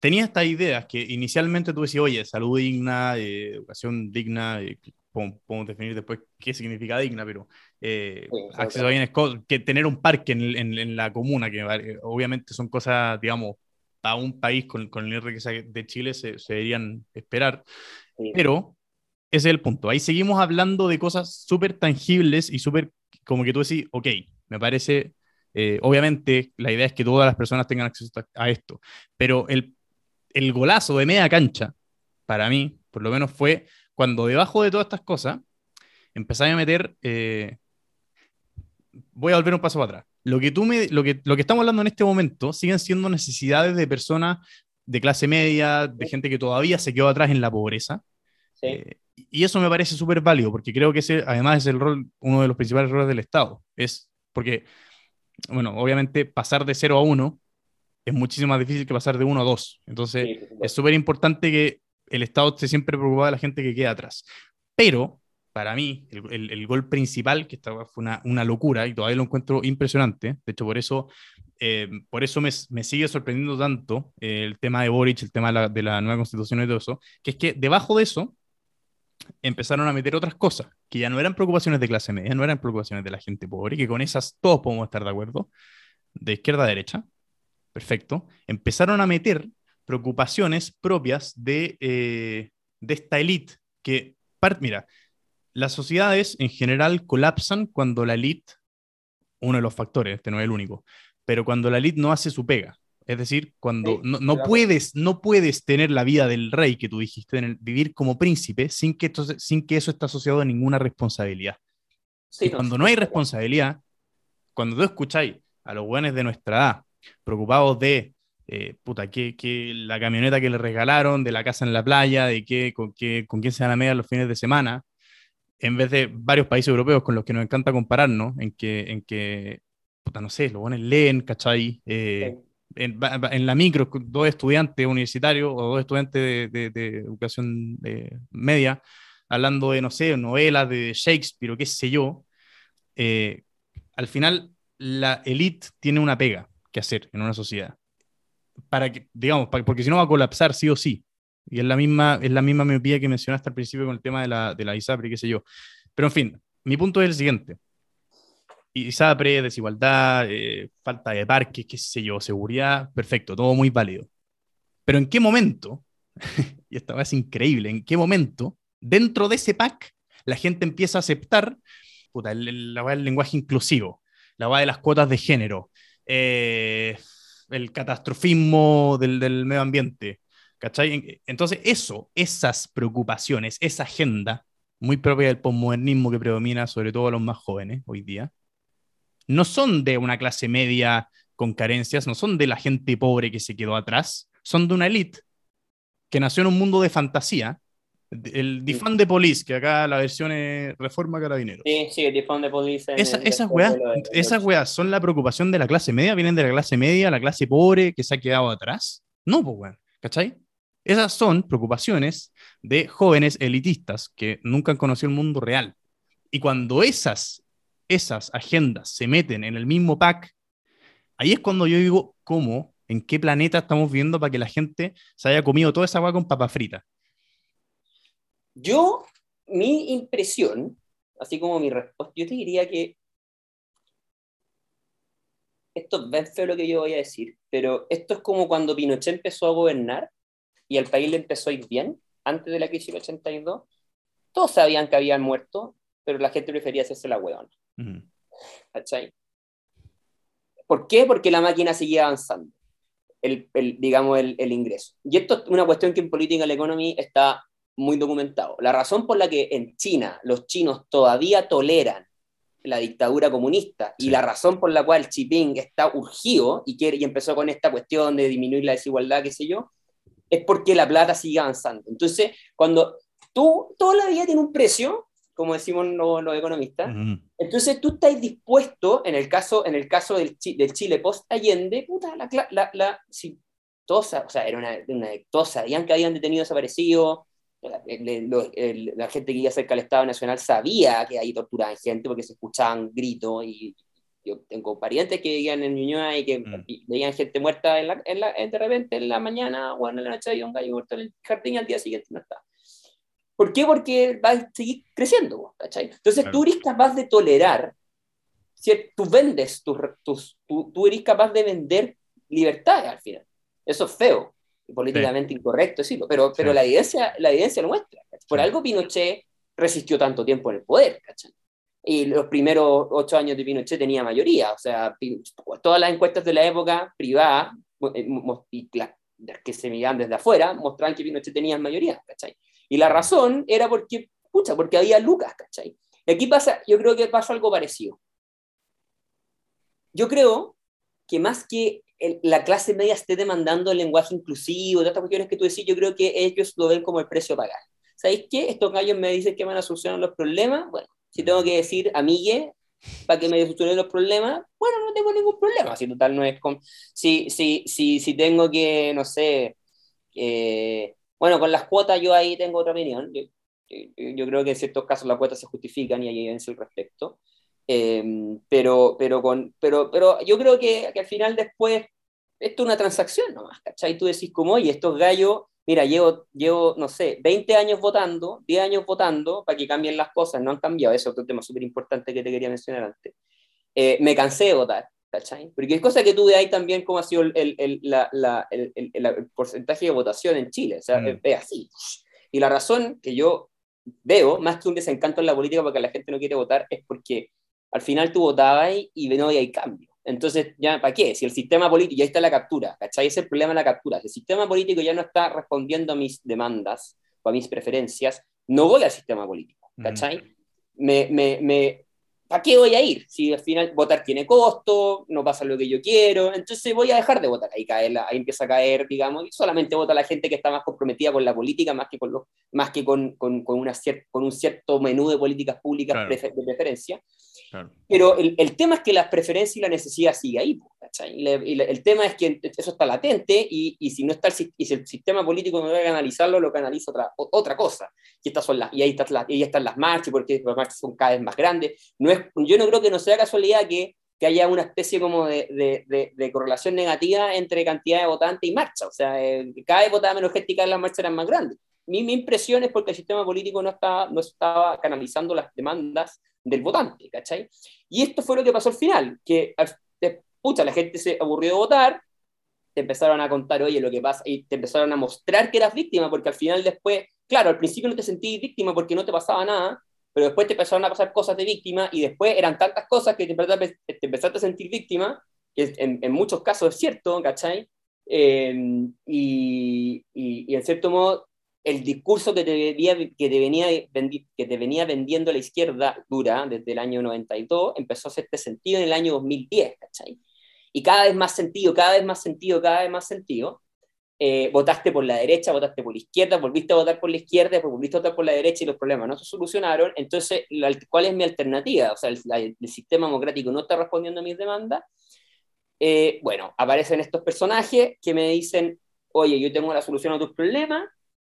Speaker 1: tenía estas ideas que inicialmente tú decías, oye, salud digna, eh, educación digna, eh, podemos, definir después qué significa digna, pero eh, acceso a bienes, que tener un parque en, en, la comuna, que obviamente son cosas, digamos, a un país con, con el riqueza de Chile se, se deberían esperar, pero ese es el punto. Ahí seguimos hablando de cosas súper tangibles y súper, como que tú decís, ok, me parece, eh, obviamente la idea es que todas las personas tengan acceso a esto, pero el, el golazo de media cancha, para mí, por lo menos fue cuando debajo de todas estas cosas empecé a meter, eh, voy a volver un paso para atrás. Lo que, tú me, lo, que, lo que estamos hablando en este momento siguen siendo necesidades de personas de clase media, de gente que todavía se quedó atrás en la pobreza.
Speaker 3: Eh,
Speaker 1: y eso me parece súper válido, porque creo que ese además es el rol, uno de los principales roles del Estado. Es porque, bueno, obviamente pasar de 0 a 1 es muchísimo más difícil que pasar de 1 a 2. Entonces,
Speaker 3: Sí,
Speaker 1: es súper importante que el Estado esté siempre preocupado de la gente que queda atrás. Pero, para mí, el, el- el gol principal, que esta fue una, una locura y todavía lo encuentro impresionante, de hecho, por eso, eh, por eso me, me sigue sorprendiendo tanto eh, el tema de Boric, el tema de la, de la nueva constitución y todo eso, que es que debajo de eso empezaron a meter otras cosas, que ya no eran preocupaciones de clase media, no eran preocupaciones de la gente pobre, que con esas todos podemos estar de acuerdo, de izquierda a derecha, perfecto, empezaron a meter preocupaciones propias de, eh, de esta élite que, mira, las sociedades en general colapsan cuando la élite, uno de los factores, este no es el único, pero cuando la élite no hace su pega. Es decir, cuando
Speaker 3: Sí,
Speaker 1: no, no puedes, no puedes tener la vida del rey que tú dijiste, en el- vivir como príncipe sin que, esto, sin que eso esté asociado a ninguna responsabilidad.
Speaker 3: Sí,
Speaker 1: y cuando no hay responsabilidad, cuando tú escucháis a los buenos de nuestra edad preocupados de, eh, puta, que, que la camioneta que le regalaron, de la casa en la playa, de que, con, qué, con quién se van a medir los fines de semana, en vez de varios países europeos con los que nos encanta compararnos, en que, en que puta, no sé, los buenos leen, ¿cachai? Eh, en, en la micro, dos estudiantes universitarios o dos estudiantes de, de- de educación eh, media, hablando de, no sé, novelas de Shakespeare o qué sé yo, eh, al final la élite tiene una pega que hacer en una sociedad. Para que, digamos, para- porque si no va a colapsar sí o sí. Y es la misma, es la misma miopía que mencionaste al principio con el tema de la, de la ISAPRE, qué sé yo. Pero en fin, mi punto es el siguiente. ISAPRE, desigualdad, eh, falta de parques, qué sé yo, seguridad, perfecto, todo muy válido. Pero ¿en qué momento, y esta es increíble, en qué momento, dentro de ese pack, la gente empieza a aceptar puta, el, el- del lenguaje inclusivo, la weá de las cuotas de género, eh, el catastrofismo del, del medio ambiente, ¿cachai? En- Entonces, eso, esas preocupaciones, esa agenda muy propia del posmodernismo que predomina sobre todo a los más jóvenes hoy día, no son de una clase media con carencias, no son de la gente pobre que se quedó atrás, son de una élite que nació en un mundo de fantasía. El Defund de Police, que acá la versión es Reforma Carabineros.
Speaker 3: Sí, sí, el tifón de policía. en
Speaker 1: Esa-
Speaker 3: el-
Speaker 1: esas weas,
Speaker 3: de-
Speaker 1: esas weas son la preocupación de la clase media, vienen de la clase media, la clase pobre que se ha quedado atrás. No, pues weón, ¿cachai? Esas son preocupaciones de jóvenes elitistas que nunca han conocido el mundo real. Y cuando esas, esas agendas se meten en el mismo pack, ahí es cuando yo digo, ¿cómo? ¿En qué planeta estamos viendo para que la gente se haya comido toda esa agua con papa frita?
Speaker 3: Yo, mi impresión, así como mi respuesta, yo te diría que esto es bien feo lo que yo voy a decir, pero esto es como cuando Pinochet empezó a gobernar y al país le empezó a ir bien, antes de la crisis del 82. Todos sabían que habían muerto, pero la gente prefería hacerse la ¿Cachai? ¿Por qué? Porque la máquina seguía avanzando, el, el, digamos, el, el ingreso. Y esto es una cuestión que en Political Economy está muy documentado. La razón por la que en China los chinos todavía toleran la dictadura comunista
Speaker 1: Sí.
Speaker 3: y la razón por la cual Xi Jinping está urgido y, quiere, y empezó con esta cuestión de disminuir la desigualdad, qué sé yo, es porque la plata sigue avanzando. Entonces, cuando tú, toda la vida tiene un precio, como decimos los, los economistas,
Speaker 1: Ujú.
Speaker 3: entonces tú estás dispuesto, en el caso, en el caso del, del Chile post-Allende, puta, la, la, la, si todos, sa- o sea, era una, una, todos sabían que habían detenido desaparecidos, la, la gente que iba cerca del Estado Nacional sabía que ahí torturaban gente porque se escuchaban gritos y yo tengo parientes que vivían en Ñuñoa y que
Speaker 1: Mm.
Speaker 3: veían gente muerta en la, en la, en- de repente en la mañana o en la noche había un gallo muerto en el jardín y al día siguiente no está. ¿Por qué? Porque va a seguir creciendo, ¿cachai? Entonces
Speaker 1: Claro.
Speaker 3: tú eres capaz de tolerar, ¿cierto? tú vendes, tus, tus, tú, tú eres capaz de vender libertades al final. Eso es feo, y políticamente incorrecto decirlo, pero, pero
Speaker 1: Sí.
Speaker 3: la, evidencia, la evidencia lo muestra. ¿cachai? Por
Speaker 1: Sí.
Speaker 3: algo Pinochet resistió tanto tiempo en el poder, ¿cachai? Y los primeros ocho años de Pinochet tenía mayoría, o sea, todas las encuestas de la época privadas eh, y la- que se miraban desde afuera mostraban que Pinochet tenía mayoría, ¿cachai? Y la razón era porque, pucha, porque había lucas, ¿cachai? Y aquí pasa, yo creo que pasa algo parecido. Yo creo que más que el- la clase media esté demandando el lenguaje inclusivo, de estas cuestiones que tú decís, yo creo que ellos lo ven como el precio a pagar. ¿sabéis qué? Estos gallos me dicen que van a solucionar los problemas. Bueno, si tengo que decir amigue para que me solucionen los problemas, bueno, no tengo ningún problema. Si total no es con... Si, si, si, si tengo que, no sé, eh, bueno, con las cuotas yo ahí tengo otra opinión. Yo, yo, creo que en ciertos casos las cuotas se justifican y hay evidencia al respecto. Eh, pero, pero, con, pero, pero yo creo que, que, al final después esto es una transacción nomás, ¿cachai? Tú decís como, oye, estos gallos mira, llevo, llevo, no sé, 20 años votando, 10 años votando para que cambien las cosas, no han cambiado, ese es otro tema súper importante que te quería mencionar antes. Eh, me cansé de votar, ¿cachai? Porque es cosa que tú ahí también cómo ha sido el, el, la, la, el, porcentaje de votación en Chile, o sea, mm. es así. Y la razón que yo veo, más que un desencanto en la política porque la gente no quiere votar, es porque al final tú votabas y no hay cambio. Entonces, ¿ya para qué? Si el sistema político, ya está la captura, ¿cachai? Ese es el problema de la captura. Si el sistema político ya no está respondiendo a mis demandas o a mis preferencias, no voy al sistema político, ¿cachai? me, me, me, ¿Para qué voy a ir? Si al final votar tiene costo, no pasa lo que yo quiero, entonces voy a dejar de votar. Ahí, cae ahí empieza a caer, digamos, y solamente vota la gente que está más comprometida con la política, más que con, los, más que con, con, con, una con un cierto menú de políticas públicas de preferencia. Pero el, el, tema es que las preferencias y la necesidad sigue ahí. Y, el tema es que eso está latente y, y si no está el, y si el sistema político no debe analizarlo, lo canaliza otra, otra cosa. Y, estas son las, y ahí, están las, y ahí están las marchas, porque las marchas son cada vez más grandes. No es, yo no creo que no sea casualidad que, que haya una especie como de, de, de, correlación negativa entre cantidad de votantes y marcha. O sea, eh, cada vez votaba menos gente y cada vez las marchas eran más grandes. Mi, mi impresión es porque el sistema político no, estaba, no estaba canalizando las demandas del votante, ¿cachai? Y esto fue lo que pasó al final, que pucha, la gente se aburrió de votar, te empezaron a contar, oye, lo que pasa, y te empezaron a mostrar que eras víctima, porque al final después, claro, al principio no te sentí víctima porque no te pasaba nada, pero después te empezaron a pasar cosas de víctima y después eran tantas cosas que te empezaste, a sentir víctima, que en, en muchos casos es cierto, ¿cachai? Eh, y, y, y, en cierto modo el discurso que te, venía, que, te venía, que te venía vendiendo la izquierda dura desde el año 92 empezó a hacerte sentido en el año 2010, ¿cachai? Y cada vez más sentido, cada vez más sentido, cada vez más sentido. Eh, votaste por la derecha, votaste por la izquierda, volviste a votar por la izquierda, volviste a votar por la derecha y los problemas no se solucionaron. Entonces, ¿cuál es mi alternativa? O sea, el, sistema democrático no está respondiendo a mis demandas. Eh, bueno, aparecen estos personajes que me dicen, oye, yo tengo la solución a tus problemas,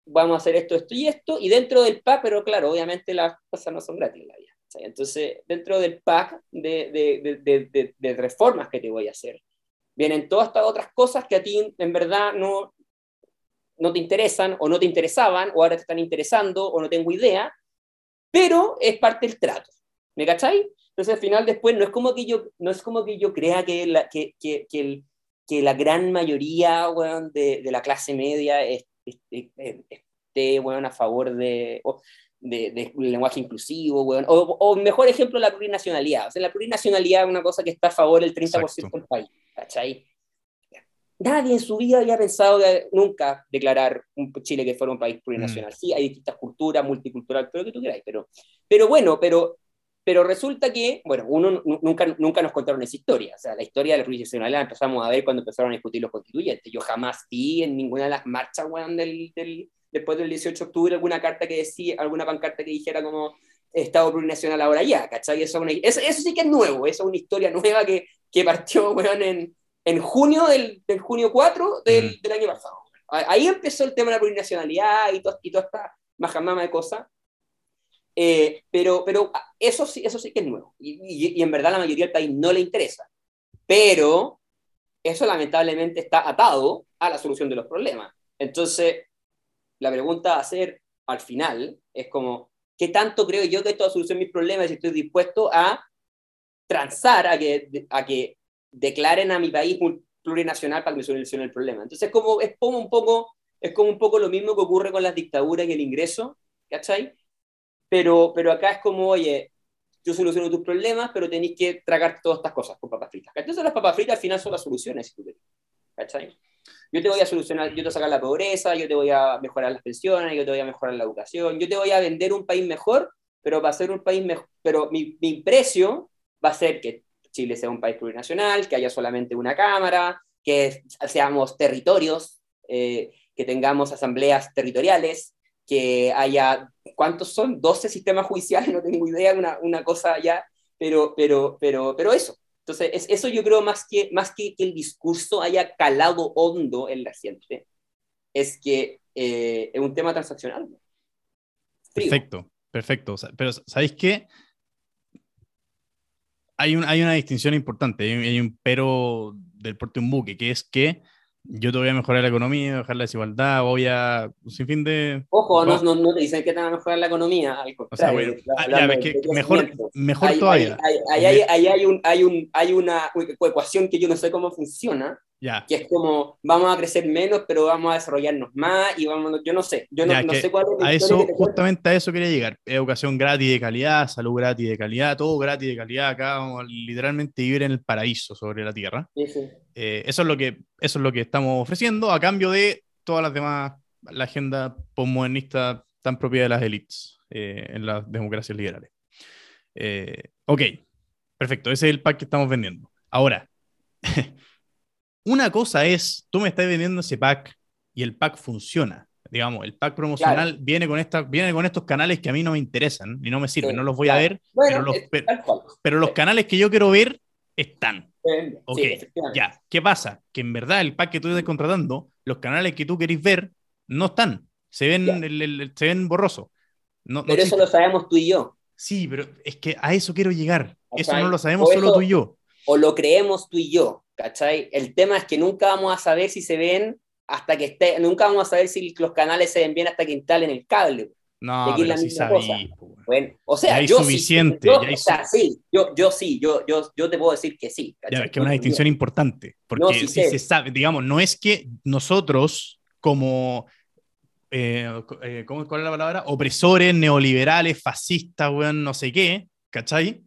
Speaker 3: vamos a hacer esto, esto y esto, y dentro del pack, pero claro, obviamente las cosas no son gratis en la vida. Entonces, dentro del pack de, de, de, de, reformas que te voy a hacer, vienen todas estas otras cosas que a ti en verdad no, no te interesan o no te interesaban o ahora te están interesando o no tengo idea, pero es parte del trato. ¿Me cacháis? Entonces al final después no es como que yo, no es como que yo crea que la, que, que, que, el, que la gran mayoría de, de, la clase media es, esté, bueno, a favor de, de, lenguaje inclusivo, o, o, mejor ejemplo, la plurinacionalidad. O sea, la plurinacionalidad es una cosa que está a favor del 30% del país, ¿cachai? Nadie en su vida había pensado nunca declarar un Chile que fuera un país plurinacional. Mm. Sí, hay distintas culturas, multicultural, todo lo que tú queráis, pero, pero bueno, pero, pero resulta que, bueno, uno nunca, nunca nos contaron esa historia. O sea, la historia de la plurinacionalidad la empezamos a ver cuando empezaron a discutir los constituyentes. Yo jamás vi en ninguna de las marchas, weón, del, del, después del 18 de octubre alguna carta que decía, alguna pancarta que dijera como Estado plurinacional ahora ya, ¿cachai? Eso, eso, eso, sí que es nuevo, eso es una historia nueva que, que partió, weón, en, en junio del, del junio 4 del, mm. del, año pasado. Ahí empezó el tema de la plurinacionalidad y, to, y toda esta majamama de cosas. Eh, pero, pero eso, sí, eso sí que es nuevo. Y, y, y, en verdad la mayoría del país no le interesa. Pero eso lamentablemente está atado a la solución de los problemas. Entonces, la pregunta a hacer al final es como, ¿qué tanto creo yo que esto va a solucionar mis problemas y estoy dispuesto a transar, a que, a que declaren a mi país plurinacional para que me solucione el problema. Entonces, como, es, como un poco, es como un poco lo mismo que ocurre con las dictaduras y el ingreso, ¿cachai? Pero, pero acá es como, oye, yo soluciono tus problemas, pero tenéis que tragar todas estas cosas con papas fritas. Entonces las papas fritas al final son las soluciones, si tú. ¿Cachai? Yo te voy a solucionar, yo te voy a sacar la pobreza, yo te voy a mejorar las pensiones, yo te voy a mejorar la educación, yo te voy a vender un país mejor, pero va a ser un país mejor, pero mi, mi precio va a ser que Chile sea un país plurinacional, que haya solamente una Cámara, que seamos territorios, eh, que tengamos asambleas territoriales, que haya, ¿cuántos son? 12 sistemas judiciales, no tengo idea, una, una cosa ya, pero, pero, pero, pero eso. Entonces, es, eso yo creo más que, más que, que el discurso haya calado hondo en la gente, es que eh, es un tema transaccional. Frío.
Speaker 1: Perfecto, perfecto. Pero ¿sabéis qué? Hay, un, hay una distinción importante, hay un, hay un pero del porte de un buque, que es que yo te voy a mejorar la economía, bajar la desigualdad, voy a un sinfín de...
Speaker 3: Ojo, no, no, no te dicen que te van a mejorar la economía, al
Speaker 1: O sea,
Speaker 3: contrario.
Speaker 1: bueno, ah, que mejor, mejor
Speaker 3: Ahí-
Speaker 1: todavía.
Speaker 3: Ahí, ahí- ahí hay, un, hay, un, hay una ecuación que yo no sé cómo funciona,
Speaker 1: Ya,
Speaker 3: que es como vamos a crecer menos, pero vamos a desarrollarnos más y vamos, yo no sé, yo no, sé cuál es la
Speaker 1: a eso,
Speaker 3: que
Speaker 1: justamente a eso quería llegar. Educación gratis de calidad, salud gratis de calidad, todo gratis de calidad. Acá vamos a literalmente vivir en el paraíso sobre la tierra.
Speaker 3: Sí, sí.
Speaker 1: Eh, eso, es lo que, eso es lo que estamos ofreciendo a cambio de todas las demás, la agenda postmodernista tan propia de las élites eh, en las democracias liberales. Eh, ok, perfecto, ese es el pack que estamos vendiendo. Ahora, una cosa es, tú me estás vendiendo ese pack y el pack funciona. Digamos, el pack promocional viene, con esta, viene con estos canales que a mí no me interesan y no me sirven,
Speaker 3: Sí,
Speaker 1: no los voy a ver,
Speaker 3: Bueno,
Speaker 1: pero los, pero- canales que yo quiero ver están. Ok. Ya, ¿qué pasa? Que en verdad el pack que tú estás contratando, los canales que tú querés ver, no están. Se ven, el- el- se ven borrosos. No, no
Speaker 3: Pero eso
Speaker 1: existen.
Speaker 3: lo sabemos tú y yo,
Speaker 1: Sí, pero es que a eso quiero llegar. Eso no lo sabemos solo
Speaker 3: eso-
Speaker 1: tú y yo.
Speaker 3: O lo creemos tú y yo, ¿cachai? El tema es que nunca vamos a saber si se ven hasta que esté, nunca vamos a saber si los canales se ven bien hasta que instalen el cable.
Speaker 1: No,
Speaker 3: aquí es
Speaker 1: pero
Speaker 3: la
Speaker 1: sí sabí. weón.
Speaker 3: Bueno, o sea,
Speaker 1: Ya hay
Speaker 3: yo
Speaker 1: suficiente,
Speaker 3: sí, yo,
Speaker 1: ya hay
Speaker 3: o sea, sí, yo, yo sí, yo, yo, yo te puedo decir que sí.
Speaker 1: Ya,
Speaker 3: ¿cachai?
Speaker 1: es que es una distinción importante. Porque
Speaker 3: No, sí
Speaker 1: si
Speaker 3: sé.
Speaker 1: se sabe, digamos, no es que nosotros, como. eh, eh, ¿cómo, ¿Cuál es la palabra? Opresores, neoliberales, fascistas, weón, no sé qué, ¿cachai?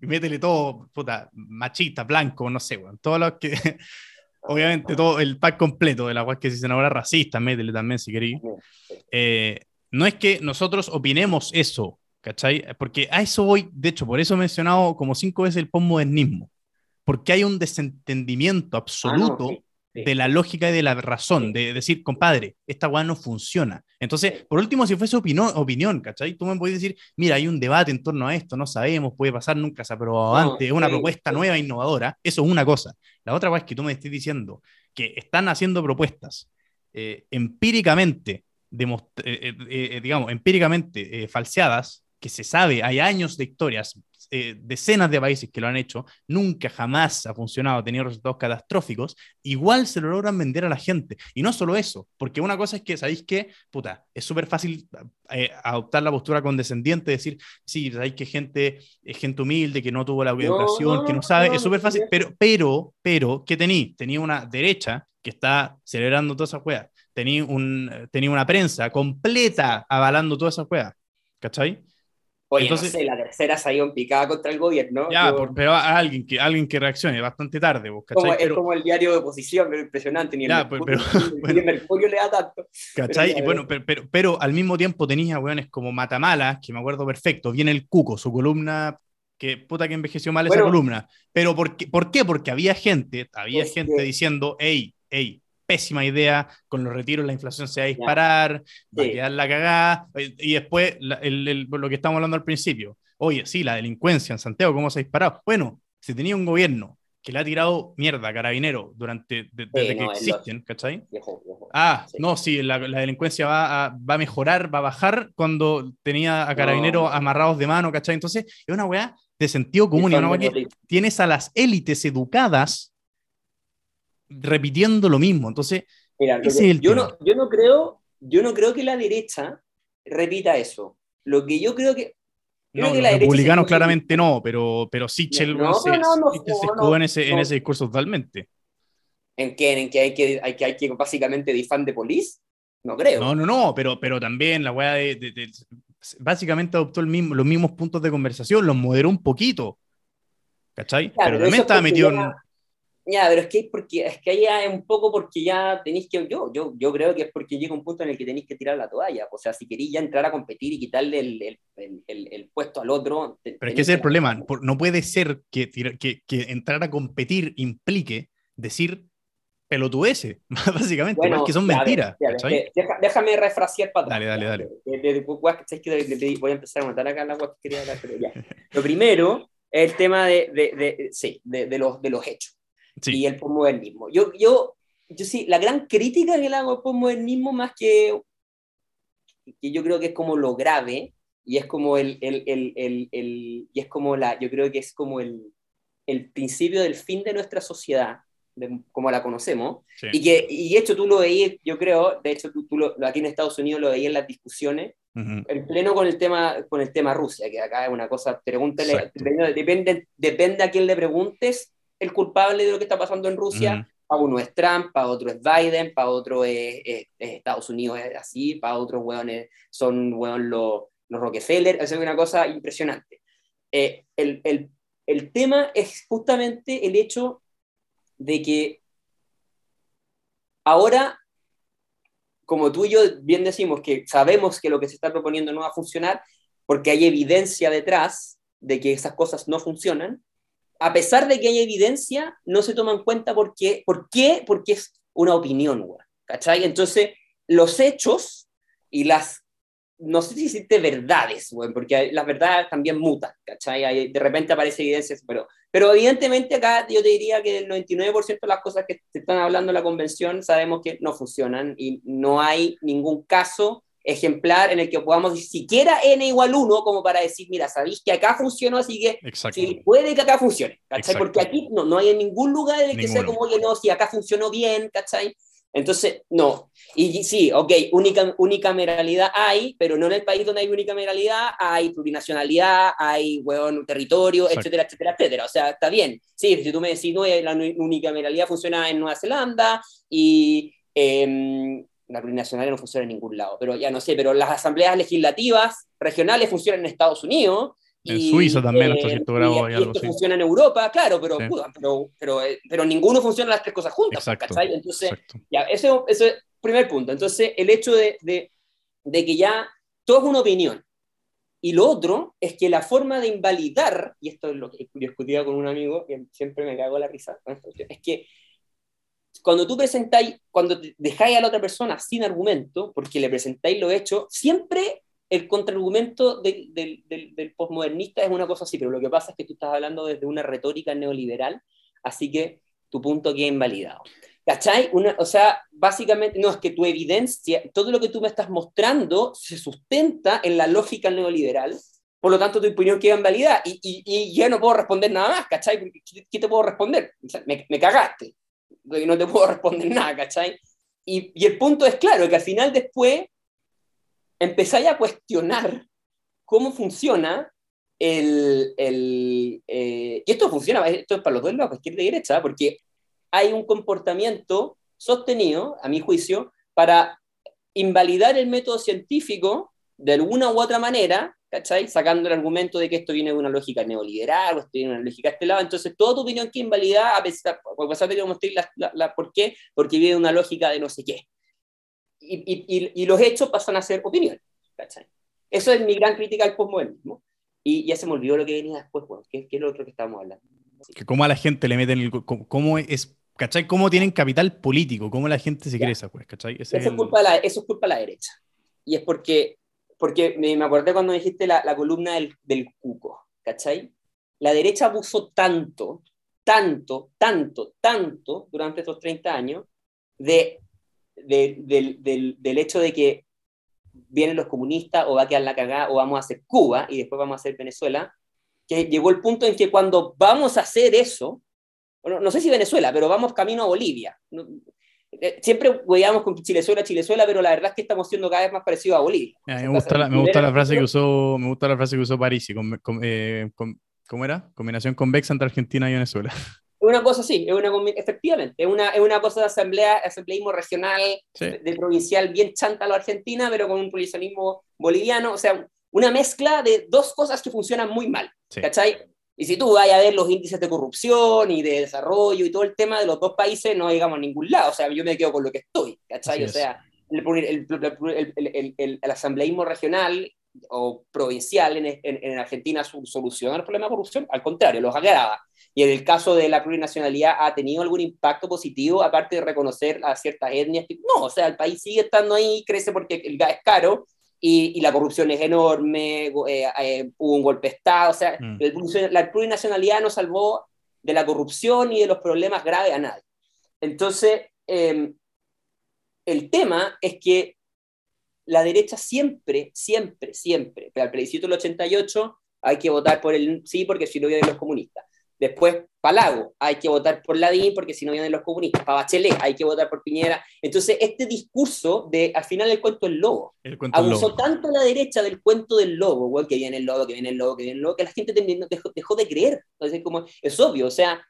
Speaker 1: Y métele todo, puta, machista, blanco, no sé, weón. Todo lo que. Obviamente, todo el pack completo de la weá que se enamora racista, métele también si queréis. Eh, no es que nosotros opinemos eso, ¿cachai? Porque a eso voy, de hecho, por eso he mencionado como cinco veces el postmodernismo, porque hay un desentendimiento absoluto
Speaker 3: Ah, sí, sí.
Speaker 1: de la lógica y de la razón,
Speaker 3: Sí.
Speaker 1: de decir, compadre, esta weá no funciona. Entonces,
Speaker 3: Sí.
Speaker 1: por último, si fuese opino- opinión, ¿cachai? Tú me puedes decir, mira, hay un debate en torno a esto, no sabemos, puede pasar, nunca se ha aprobado
Speaker 3: No,
Speaker 1: antes, es una propuesta nueva, innovadora, eso es una cosa. La otra weá es que tú me estés diciendo que están haciendo propuestas eh, empíricamente, eh, eh, eh, digamos, empíricamente falseadas, que se sabe, hay años de historias, eh, decenas de países que lo han hecho, nunca jamás ha funcionado, ha tenido resultados catastróficos, igual se lo logran vender a la gente. Y no solo eso, porque una cosa es que, ¿sabéis qué? Puta, es súper fácil eh, adoptar la postura condescendiente, decir, sí, sabéis que gente, es gente humilde, que no tuvo la educación,
Speaker 3: no,
Speaker 1: que no sabe,
Speaker 3: no,
Speaker 1: es súper fácil,
Speaker 3: no.
Speaker 1: pero, pero, pero, ¿qué tení? Tenía una derecha que está celebrando todas esas weas. Tenía, un, tenía una prensa completa avalando todas esas weas. ¿Cachai?
Speaker 3: Oye,
Speaker 1: Entonces-
Speaker 3: no sé, la tercera salió en picada contra el gobierno.
Speaker 1: Ya,
Speaker 3: Yo-
Speaker 1: por- pero a alguien que, alguien que reaccione bastante tarde, vos,
Speaker 3: es como el diario de oposición, pero impresionante. Ni el,
Speaker 1: Ya,
Speaker 3: Mercurio,
Speaker 1: pero-
Speaker 3: ni el
Speaker 1: bueno.
Speaker 3: Mercurio le da tanto.
Speaker 1: ¿cachai?
Speaker 3: pero
Speaker 1: Y bueno, pero, pero, pero al mismo tiempo tenía weones como Matamala, que me acuerdo perfecto, viene el Cuco, su columna, que puta que envejeció mal esa columna. Pero ¿por qué? ¿por qué? Porque había gente, había gente
Speaker 3: que-
Speaker 1: diciendo, hey, hey, pésima idea, con los retiros la inflación se va a disparar, va a
Speaker 3: Sí.
Speaker 1: quedar la cagada, y después la- el- el- lo que estamos hablando al principio, oye, sí, la delincuencia en Santiago, ¿cómo se ha disparado? Bueno, si tenía un gobierno que le ha tirado mierda a Carabinero durante, de- desde que
Speaker 3: no, es
Speaker 1: existen, ¿cachai?
Speaker 3: Viejo, viejo.
Speaker 1: Ah,
Speaker 3: Sí.
Speaker 1: no, sí, la, la delincuencia va a, va a mejorar, va a bajar cuando tenía a carabineros
Speaker 3: No.
Speaker 1: amarrados de mano, ¿cachai? Entonces, es una weá de sentido común, y una weá que tienes a las élites educadas repitiendo lo mismo. Entonces,
Speaker 3: Mira,
Speaker 1: ese
Speaker 3: que-
Speaker 1: es el
Speaker 3: yo,
Speaker 1: tema.
Speaker 3: no, yo, no creo, yo no creo que la derecha repita eso. Lo que yo creo que. creo
Speaker 1: no,
Speaker 3: que
Speaker 1: los republicanos
Speaker 3: se-
Speaker 1: claramente no, pero, pero Sichel
Speaker 3: No,
Speaker 1: se,
Speaker 3: no,
Speaker 1: se
Speaker 3: no,
Speaker 1: escudó
Speaker 3: no,
Speaker 1: en, ese, en ese discurso totalmente.
Speaker 3: ¿En qué? ¿En que hay que, hay que, hay que básicamente difan de police? No creo.
Speaker 1: No, no, no, pero, pero también la weá de, de- de- básicamente adoptó el mismo, los mismos puntos de conversación, los moderó un poquito. ¿Cachai?
Speaker 3: Ya,
Speaker 1: pero
Speaker 3: pero
Speaker 1: también estaba metido en.
Speaker 3: Ya, pero es que, porque, es que ahí es un poco porque ya tenéis que, yo, yo, yo creo que es porque llega un punto en el que tenéis que tirar la toalla. O sea, si queréis ya entrar a competir y quitarle el, el, el, el- puesto al otro.
Speaker 1: Pero es que ese es el problema. No puede ser que, que, que entrar a competir implique decir pelotudeces, básicamente, igual que son mentiras.
Speaker 3: déjame refrasear para
Speaker 1: Dale, dale, dale.
Speaker 3: voy a empezar a notar acá la que quería hablar, pero ya. Lo primero es el tema de, de, de sí, de, los, de los hechos y el postmodernismo. Yo, yo, yo sí, la gran crítica que le hago al postmodernismo, más que, que yo creo que es como lo grave, y es como el, el, el, el, y es como la, yo creo que es como el, el principio del fin de nuestra sociedad, como la conocemos, y que, y de hecho tú lo veías, yo creo, de hecho tú, tú lo, aquí en Estados Unidos lo veías en las discusiones, en pleno con el tema con el tema Rusia, que acá es una cosa, pregúntale, depende, depende a quién le preguntes, el culpable de lo que está pasando en Rusia, para uno es Trump, para otro es Biden, para otro es, Estados Unidos es así, para otros hueones son los, los Rockefeller, es una cosa impresionante. Eh, el, el, el tema es justamente el hecho de que ahora, como tú y yo bien decimos que sabemos que lo que se está proponiendo no va a funcionar porque hay evidencia detrás de que esas cosas no funcionan, a pesar de que hay evidencia, no se toma en cuenta por qué, ¿por qué? Porque es una opinión, ¿cachai? Entonces, los hechos y las no sé si existe verdades, güey, porque las verdades también mutan, ¿cachai? de repente aparece evidencia, pero, pero evidentemente acá yo te diría que el 99% de las cosas que se están hablando en la convención sabemos que no funcionan y no hay ningún caso ejemplar en el que podamos siquiera n igual 1 como para decir, mira, sabéis que acá funcionó, así que si puede que acá funcione, ¿cachai? Porque aquí no, no hay en ningún lugar en el que sea como, oye, no, si acá funcionó bien, ¿cachai? Entonces, no. Y sí, ok, única, unicameralidad hay, pero no en el país donde hay unicameralidad, hay plurinacionalidad, hay, weón, territorio, etcétera, etcétera, etcétera. O sea, está bien. Sí, si tú me decís, no, la unicameralidad funciona en Nueva Zelanda y eh, la plurinacionalidad no funciona en ningún lado, pero ya no sé, pero las asambleas legislativas regionales funcionan en Estados Unidos
Speaker 1: en Suiza también, hasta cierto grado.
Speaker 3: Y, esto funciona en Europa, claro, pero, pero, pero, eh, pero, ninguno funciona las tres cosas juntas. Exacto, Entonces, ya, ese, ese es el primer punto. Entonces, el hecho de, de, de, que ya todo es una opinión. Y lo otro es que la forma de invalidar, y esto es lo que discutía con un amigo, que siempre me cago la risa, es que cuando tú presentáis, cuando dejáis a la otra persona sin argumento, porque le presentáis lo hecho, siempre el contraargumento del, del, del, postmodernista es una cosa así, pero lo que pasa es que tú estás hablando desde una retórica neoliberal, así que tu punto queda invalidado. ¿Cachai? Una, o sea, básicamente, no, es que tu evidencia, todo lo que tú me estás mostrando se sustenta en la lógica neoliberal, por lo tanto tu opinión queda invalidada y, y, y ya no puedo responder nada más, ¿cachai? ¿Qué, te puedo responder? me, me, cagaste, no te puedo responder nada, ¿cachai? Y, y el punto es claro, que al final después empezáis a cuestionar cómo funciona el... el eh, y esto funciona, esto es para los dos lados, izquierda y derecha, porque hay un comportamiento sostenido, a mi juicio, para invalidar el método científico de alguna u otra manera, ¿cachai? Sacando el argumento de que esto viene de una lógica neoliberal o esto viene de una lógica de este lado. Entonces, toda tu opinión que invalida, a pesar, a pesar de que mostrar la, la, por qué, porque viene de una lógica de no sé qué y, los hechos pasan a ser opinión. Eso es mi gran crítica al postmodernismo. Y ya se me olvidó lo que venía después, bueno, que, es lo otro que estábamos hablando.
Speaker 1: Que cómo a la gente le meten el... Cómo, es, ¿Cachai? ¿Cómo tienen capital político? ¿Cómo la gente se cree esa pues, ¿cachai?
Speaker 3: eso, es culpa de la, eso es culpa de la derecha. Y es porque, porque me, me acordé cuando dijiste la, la columna del, del, cuco, ¿cachai? La derecha abusó tanto, tanto, tanto, tanto durante estos 30 años de del, del, hecho de que vienen los comunistas o va a quedar la cagada o vamos a hacer Cuba y después vamos a hacer Venezuela, que llegó el punto en que cuando vamos a hacer eso, bueno, no sé si Venezuela, pero vamos camino a Bolivia. Eh, siempre veíamos con Chilezuela, Chilezuela, pero la verdad es que estamos siendo cada vez más parecidos a Bolivia.
Speaker 1: me, gusta la, me gusta la, frase que usó, me gusta la frase que usó Parisi, con, eh, ¿cómo era? Combinación convexa entre Argentina y Venezuela.
Speaker 3: una cosa así, es una, efectivamente, es una, es una cosa de asamblea, asambleísmo regional, de, provincial bien chanta a la Argentina, pero con un provincialismo boliviano, o sea, una mezcla de dos cosas que funcionan muy mal, ¿cachai? Y si tú vas a ver los índices de corrupción y de desarrollo y todo el tema de los dos países, no llegamos a ningún lado, o sea, yo me quedo con lo que estoy, ¿cachai? o sea, el, el, el, el, asambleísmo regional o provincial en, en, Argentina soluciona el problema de corrupción, al contrario, los agrava. Y en el caso de la plurinacionalidad, ¿ha tenido algún impacto positivo, aparte de reconocer a ciertas etnias? No, o sea, el país sigue estando ahí, crece porque el gas es caro y, y la corrupción es enorme, eh, eh, hubo un golpe de Estado, o sea, mm. la plurinacionalidad no salvó de la corrupción y de los problemas graves a nadie. Entonces, em, el tema es que la derecha siempre, siempre, siempre, para el plebiscito del 88 hay que votar por el sí porque si no vienen los comunistas. Después, Palago, hay que votar por Ladín porque si no vienen los comunistas. Para Bachelet, hay que votar por Piñera. Entonces, este discurso de, al final, el cuento del lobo. El abusó tanto la derecha del cuento del lobo, que viene el lobo, que viene el lobo, que viene el lobo, que la gente dejó, dejó de creer. Entonces, como, es obvio, o sea,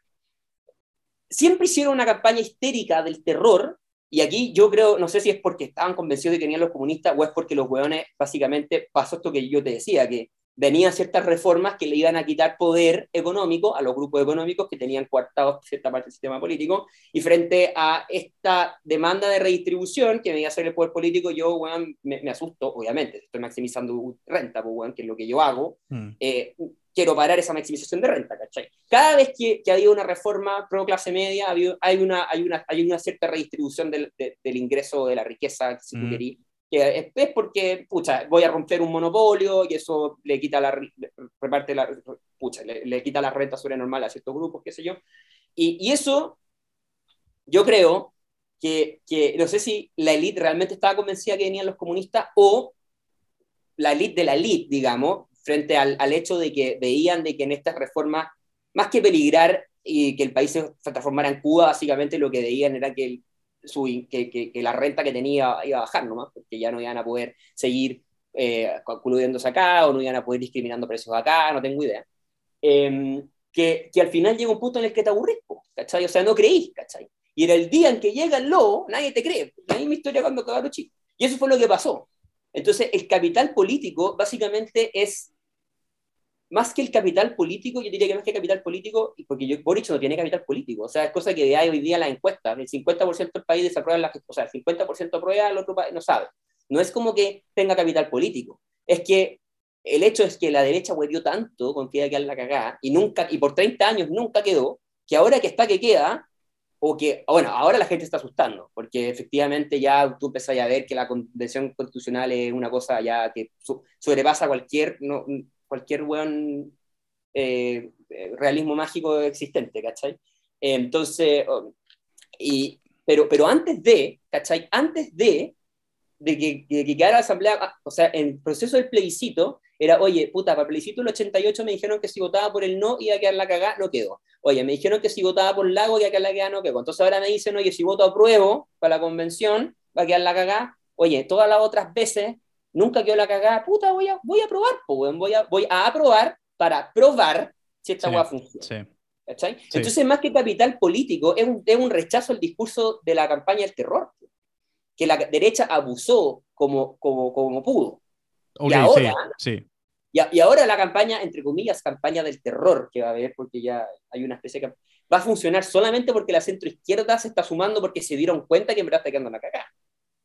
Speaker 3: siempre hicieron una campaña histérica del terror y aquí yo creo, no sé si es porque estaban convencidos de que venían los comunistas o es porque los hueones, básicamente, pasó esto que yo te decía, que venían ciertas reformas que le iban a quitar poder económico a los grupos económicos que tenían coartados cierta parte del sistema político, y frente a esta demanda de redistribución que venía a ser el poder político, yo, weón, me, asusto, obviamente, estoy maximizando renta, pues, que es lo que yo hago, mm. eh, quiero parar esa maximización de renta, ¿cachai? Cada vez que, que ha habido una reforma pro clase media, ha habido, hay, una, hay, una, hay una cierta redistribución del, del ingreso de la riqueza, si tú mm. Que es porque, pucha, voy a romper un monopolio y eso le quita la, reparte la, pucha, le, quita la renta sobre normal a ciertos grupos, qué sé yo. Y, y eso, yo creo que, que, no sé si la élite realmente estaba convencida que venían los comunistas o la élite de la élite, digamos, frente al, al, hecho de que veían de que en estas reformas, más que peligrar y que el país se transformara en Cuba, básicamente lo que veían era que, su, que, que, la renta que tenía iba a bajar nomás, porque ya no iban a poder seguir eh, acá o no iban a poder discriminando precios acá, no tengo idea. Em, que, que, al final llega un punto en el que te aburrís, ¿cachai? O sea, no creís, ¿cachai? Y en el día en que llega el lobo, nadie te cree. La misma historia cuando acabaron chicos. Y eso fue lo que pasó. Entonces, el capital político básicamente es, más que el capital político, yo diría que más que capital político, porque yo, Boric no tiene capital político, o sea, es cosa que hay hoy día la encuesta, el 50% del país desaprueba las o sea, el 50% aprueba, el otro país no sabe. No es como que tenga capital político, es que el hecho es que la derecha huevió tanto con que la cagada, y, nunca, y por 30 años nunca quedó, que ahora que está que queda, o que, bueno, ahora la gente está asustando, porque efectivamente ya tú empezás a ver que la convención constitucional es una cosa ya que sobrepasa cualquier, no, cualquier buen eh, realismo mágico existente, ¿cachai? Entonces, y, pero, pero antes de, ¿cachai? Antes de, de que, de que quedara la asamblea, ah, o sea, en el proceso del plebiscito, era, oye, puta, para el plebiscito del 88 me dijeron que si votaba por el no iba a quedar la cagada, no quedó. Oye, me dijeron que si votaba por Lago iba a quedar la cagada, no quedó. Entonces ahora me dicen, oye, si voto apruebo para la convención, va a quedar la cagada. Oye, todas las otras veces nunca quedó la cagada, puta, voy a, voy a probar, pues, voy, a, voy a aprobar para probar si esta hueá funciona. Entonces, más que capital político, es un, es un rechazo al discurso de la campaña del terror, que la derecha abusó como, como, como pudo. y ahora, sí, y, ahora la campaña, entre comillas, campaña del terror que va a haber, porque ya hay una especie de... Va a funcionar solamente porque la centroizquierda se está sumando porque se dieron cuenta que en verdad está quedando la cagada.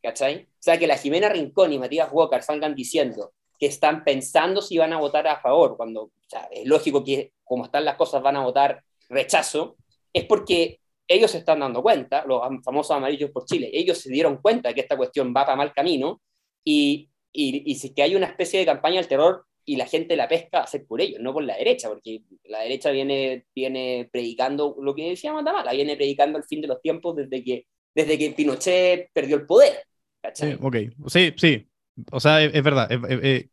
Speaker 3: ¿Cachai? O sea, que la Jimena Rincón y Matías Walker salgan diciendo que están pensando si van a votar a favor, cuando o sea, es lógico que como están las cosas van a votar rechazo, es porque ellos se están dando cuenta, los famosos amarillos por Chile, ellos se dieron cuenta que esta cuestión va para mal camino y, y, y si que hay una especie de campaña del terror y la gente la pesca a ser por ellos, no por la derecha, porque la derecha viene, viene predicando lo que decía Matamala, viene predicando el fin de los tiempos desde que, desde que Pinochet perdió el poder.
Speaker 1: Sí, ok, sí, sí, o sea, es, verdad.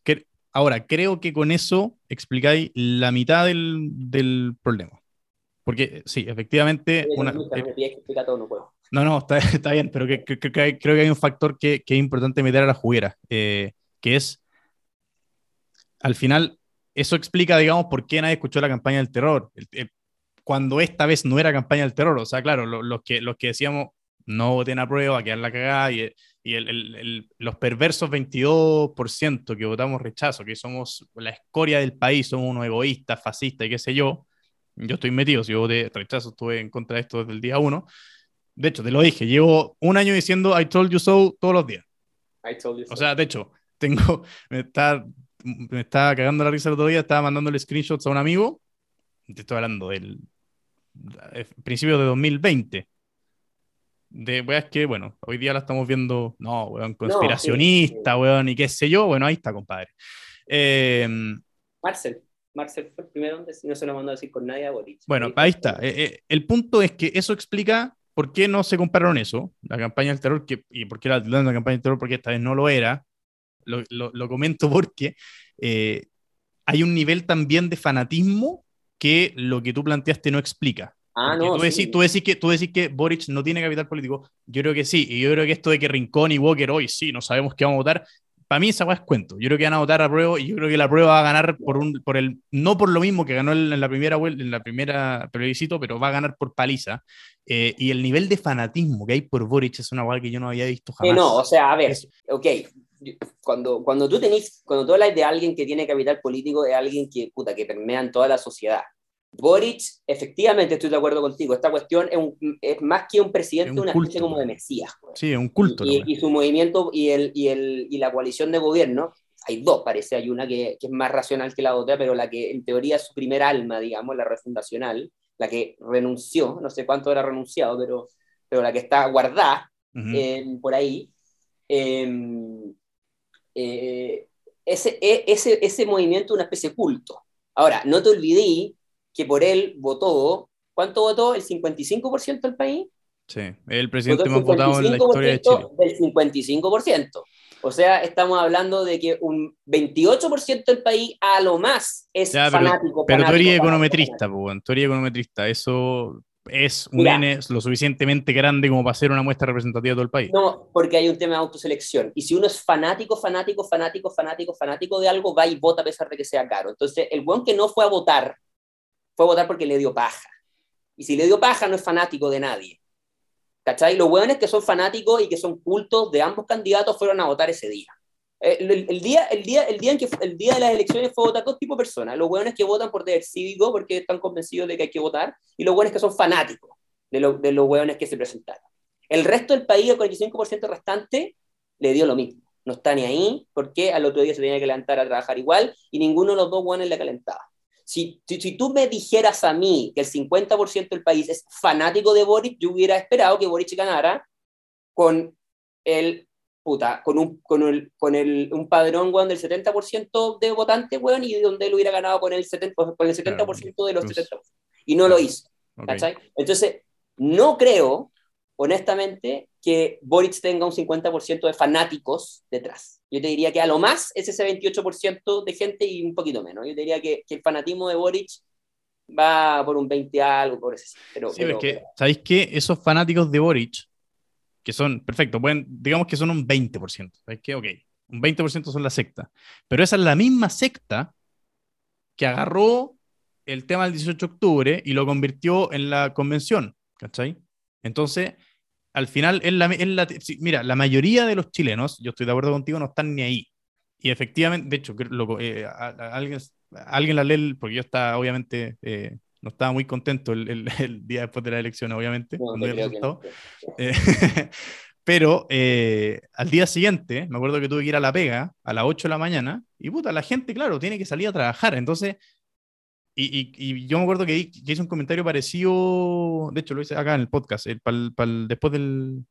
Speaker 1: que, ahora, creo que con eso explicáis la mitad del, del problema. Porque sí, efectivamente... Una, no, no, está, está, bien, pero que, creo que hay un factor que, que es importante meter a la juguera, eh, que es al final, eso explica, digamos, por qué nadie escuchó la campaña del terror, cuando esta vez no era campaña del terror. O sea, claro, los, que, los que decíamos no voten a prueba, a quedar la cagada, y, y el, los perversos 22% que votamos rechazo, que somos la escoria del país, somos unos egoístas, fascistas y qué sé yo. Yo estoy metido, si yo voté rechazo, estuve en contra de esto desde el día uno. De hecho, te lo dije, llevo un año diciendo I told you so todos los días. I told you so. O sea, de hecho, tengo, está me estaba cagando la risa el otro día, estaba mandándole screenshots a un amigo, te estoy hablando del eh, principio de 2020. De weas que, bueno, hoy día la estamos viendo, no, weón, conspiracionista, weón, y qué sé yo, bueno, ahí está, compadre.
Speaker 3: Eh, Marcel. Marcel fue el primero si no se lo mandó a decir con nadie a Boric.
Speaker 1: Bueno, ahí está. Eh, el punto es que eso explica por qué no se compararon eso, la campaña del terror, que, y por qué la, la campaña del terror, porque esta vez no lo era, lo, comento porque eh, hay un nivel también de fanatismo que lo que tú planteaste no explica. Ah, no, tú, decís, tú, decís que, tú decís que Boric no tiene capital político. Yo creo que sí. Y yo creo que esto de que Rincón y Walker hoy sí, no sabemos qué vamos a votar. Para mí esa es cuento. Yo creo que van a votar a prueba y yo creo que la prueba va a ganar por un, por el, no por lo mismo que ganó en la primera en la primera plebiscito, pero va a ganar por paliza. Eh, y el nivel de fanatismo que hay por Boric es una hueá que yo no había visto jamás.
Speaker 3: no, o sea, a ver, ok, cuando, cuando tú tenés, cuando tú hablas de alguien que tiene capital político, es alguien que, puta, que permea en toda la sociedad. Boric, efectivamente estoy de acuerdo contigo, esta cuestión es, es más que un presidente, una especie como de mesías.
Speaker 1: Sí, es un culto.
Speaker 3: Y, y, su movimiento y, el, y, el, y la coalición de gobierno, hay dos, parece, hay una que, que, es más racional que la otra, pero la que en teoría es su primer alma, digamos, la refundacional, la que renunció, no sé cuánto era renunciado, pero, pero la que está guardada por ahí. Eh, eh, ese, e, ese, ese movimiento es una especie de culto. Ahora, no te olvidé que por él votó, ¿cuánto votó? ¿El 55% del país?
Speaker 1: Sí, el presidente más votado en la historia de Chile.
Speaker 3: Del 55%. O sea, estamos hablando de que un 28% del país a lo más es fanático.
Speaker 1: Pero, tú eres econometrista, pues, tú eres econometrista. Eso es un N lo suficientemente grande como para ser una muestra representativa de todo el país.
Speaker 3: No, porque hay un tema de autoselección. Y si uno es fanático, fanático, fanático, fanático, fanático de algo, va y vota a pesar de que sea caro. Entonces, el buen que no fue a votar, fue a votar porque le dio paja. Y si le dio paja, no es fanático de nadie. ¿Cachai? Los buenos que son fanáticos y que son cultos de ambos candidatos fueron a votar ese día. El, día, el, día, el, día en que, el día de las elecciones fue votar dos tipos de personas. Los hueones que votan por deber cívico porque están convencidos de que hay que votar y los hueones que son fanáticos de, de los hueones que se presentaron. El resto del país, el 45% restante, le dio lo mismo. No está ni ahí porque al otro día se tenía que levantar a trabajar igual y ninguno de los dos hueones le calentaba. Si, si, si, tú me dijeras a mí que el 50% del país es fanático de Boric, yo hubiera esperado que Boric ganara con el puta, con un, con el, con el, un padrón, weón, del 70% de votantes, weón, y donde él hubiera ganado con el 70%, con el 70 de los 70%. Y no lo hizo. ¿cachai? Entonces, no creo, honestamente, que Boric tenga un 50% de fanáticos detrás. Yo te diría que a lo más es ese 28% de gente y un poquito menos. Yo te diría que, que el fanatismo de Boric va por un 20 algo, por ese. Pero,
Speaker 1: sí, pero, que, ¿sabéis qué? Esos fanáticos de Boric que son, perfecto, pueden, digamos que son un 20%. ¿Sabes qué? Ok, un 20% son la secta. Pero esa es la misma secta que agarró el tema del 18 de octubre y lo convirtió en la convención, ¿cachai? Entonces, al final, en la, la, mira, la mayoría de los chilenos, yo estoy de acuerdo contigo, no están ni ahí. Y efectivamente, de hecho, lo, eh, alguien, alguien la lee, porque yo estaba obviamente eh, no estaba muy contento el, el, día después de la elección, obviamente, eh, pero al día siguiente, me acuerdo que tuve que ir a la pega a las 8 de la mañana, y puta, la gente, claro, tiene que salir a trabajar. Entonces, y, y, yo me acuerdo que, hice un comentario parecido, de hecho lo hice acá en el podcast, el, después del,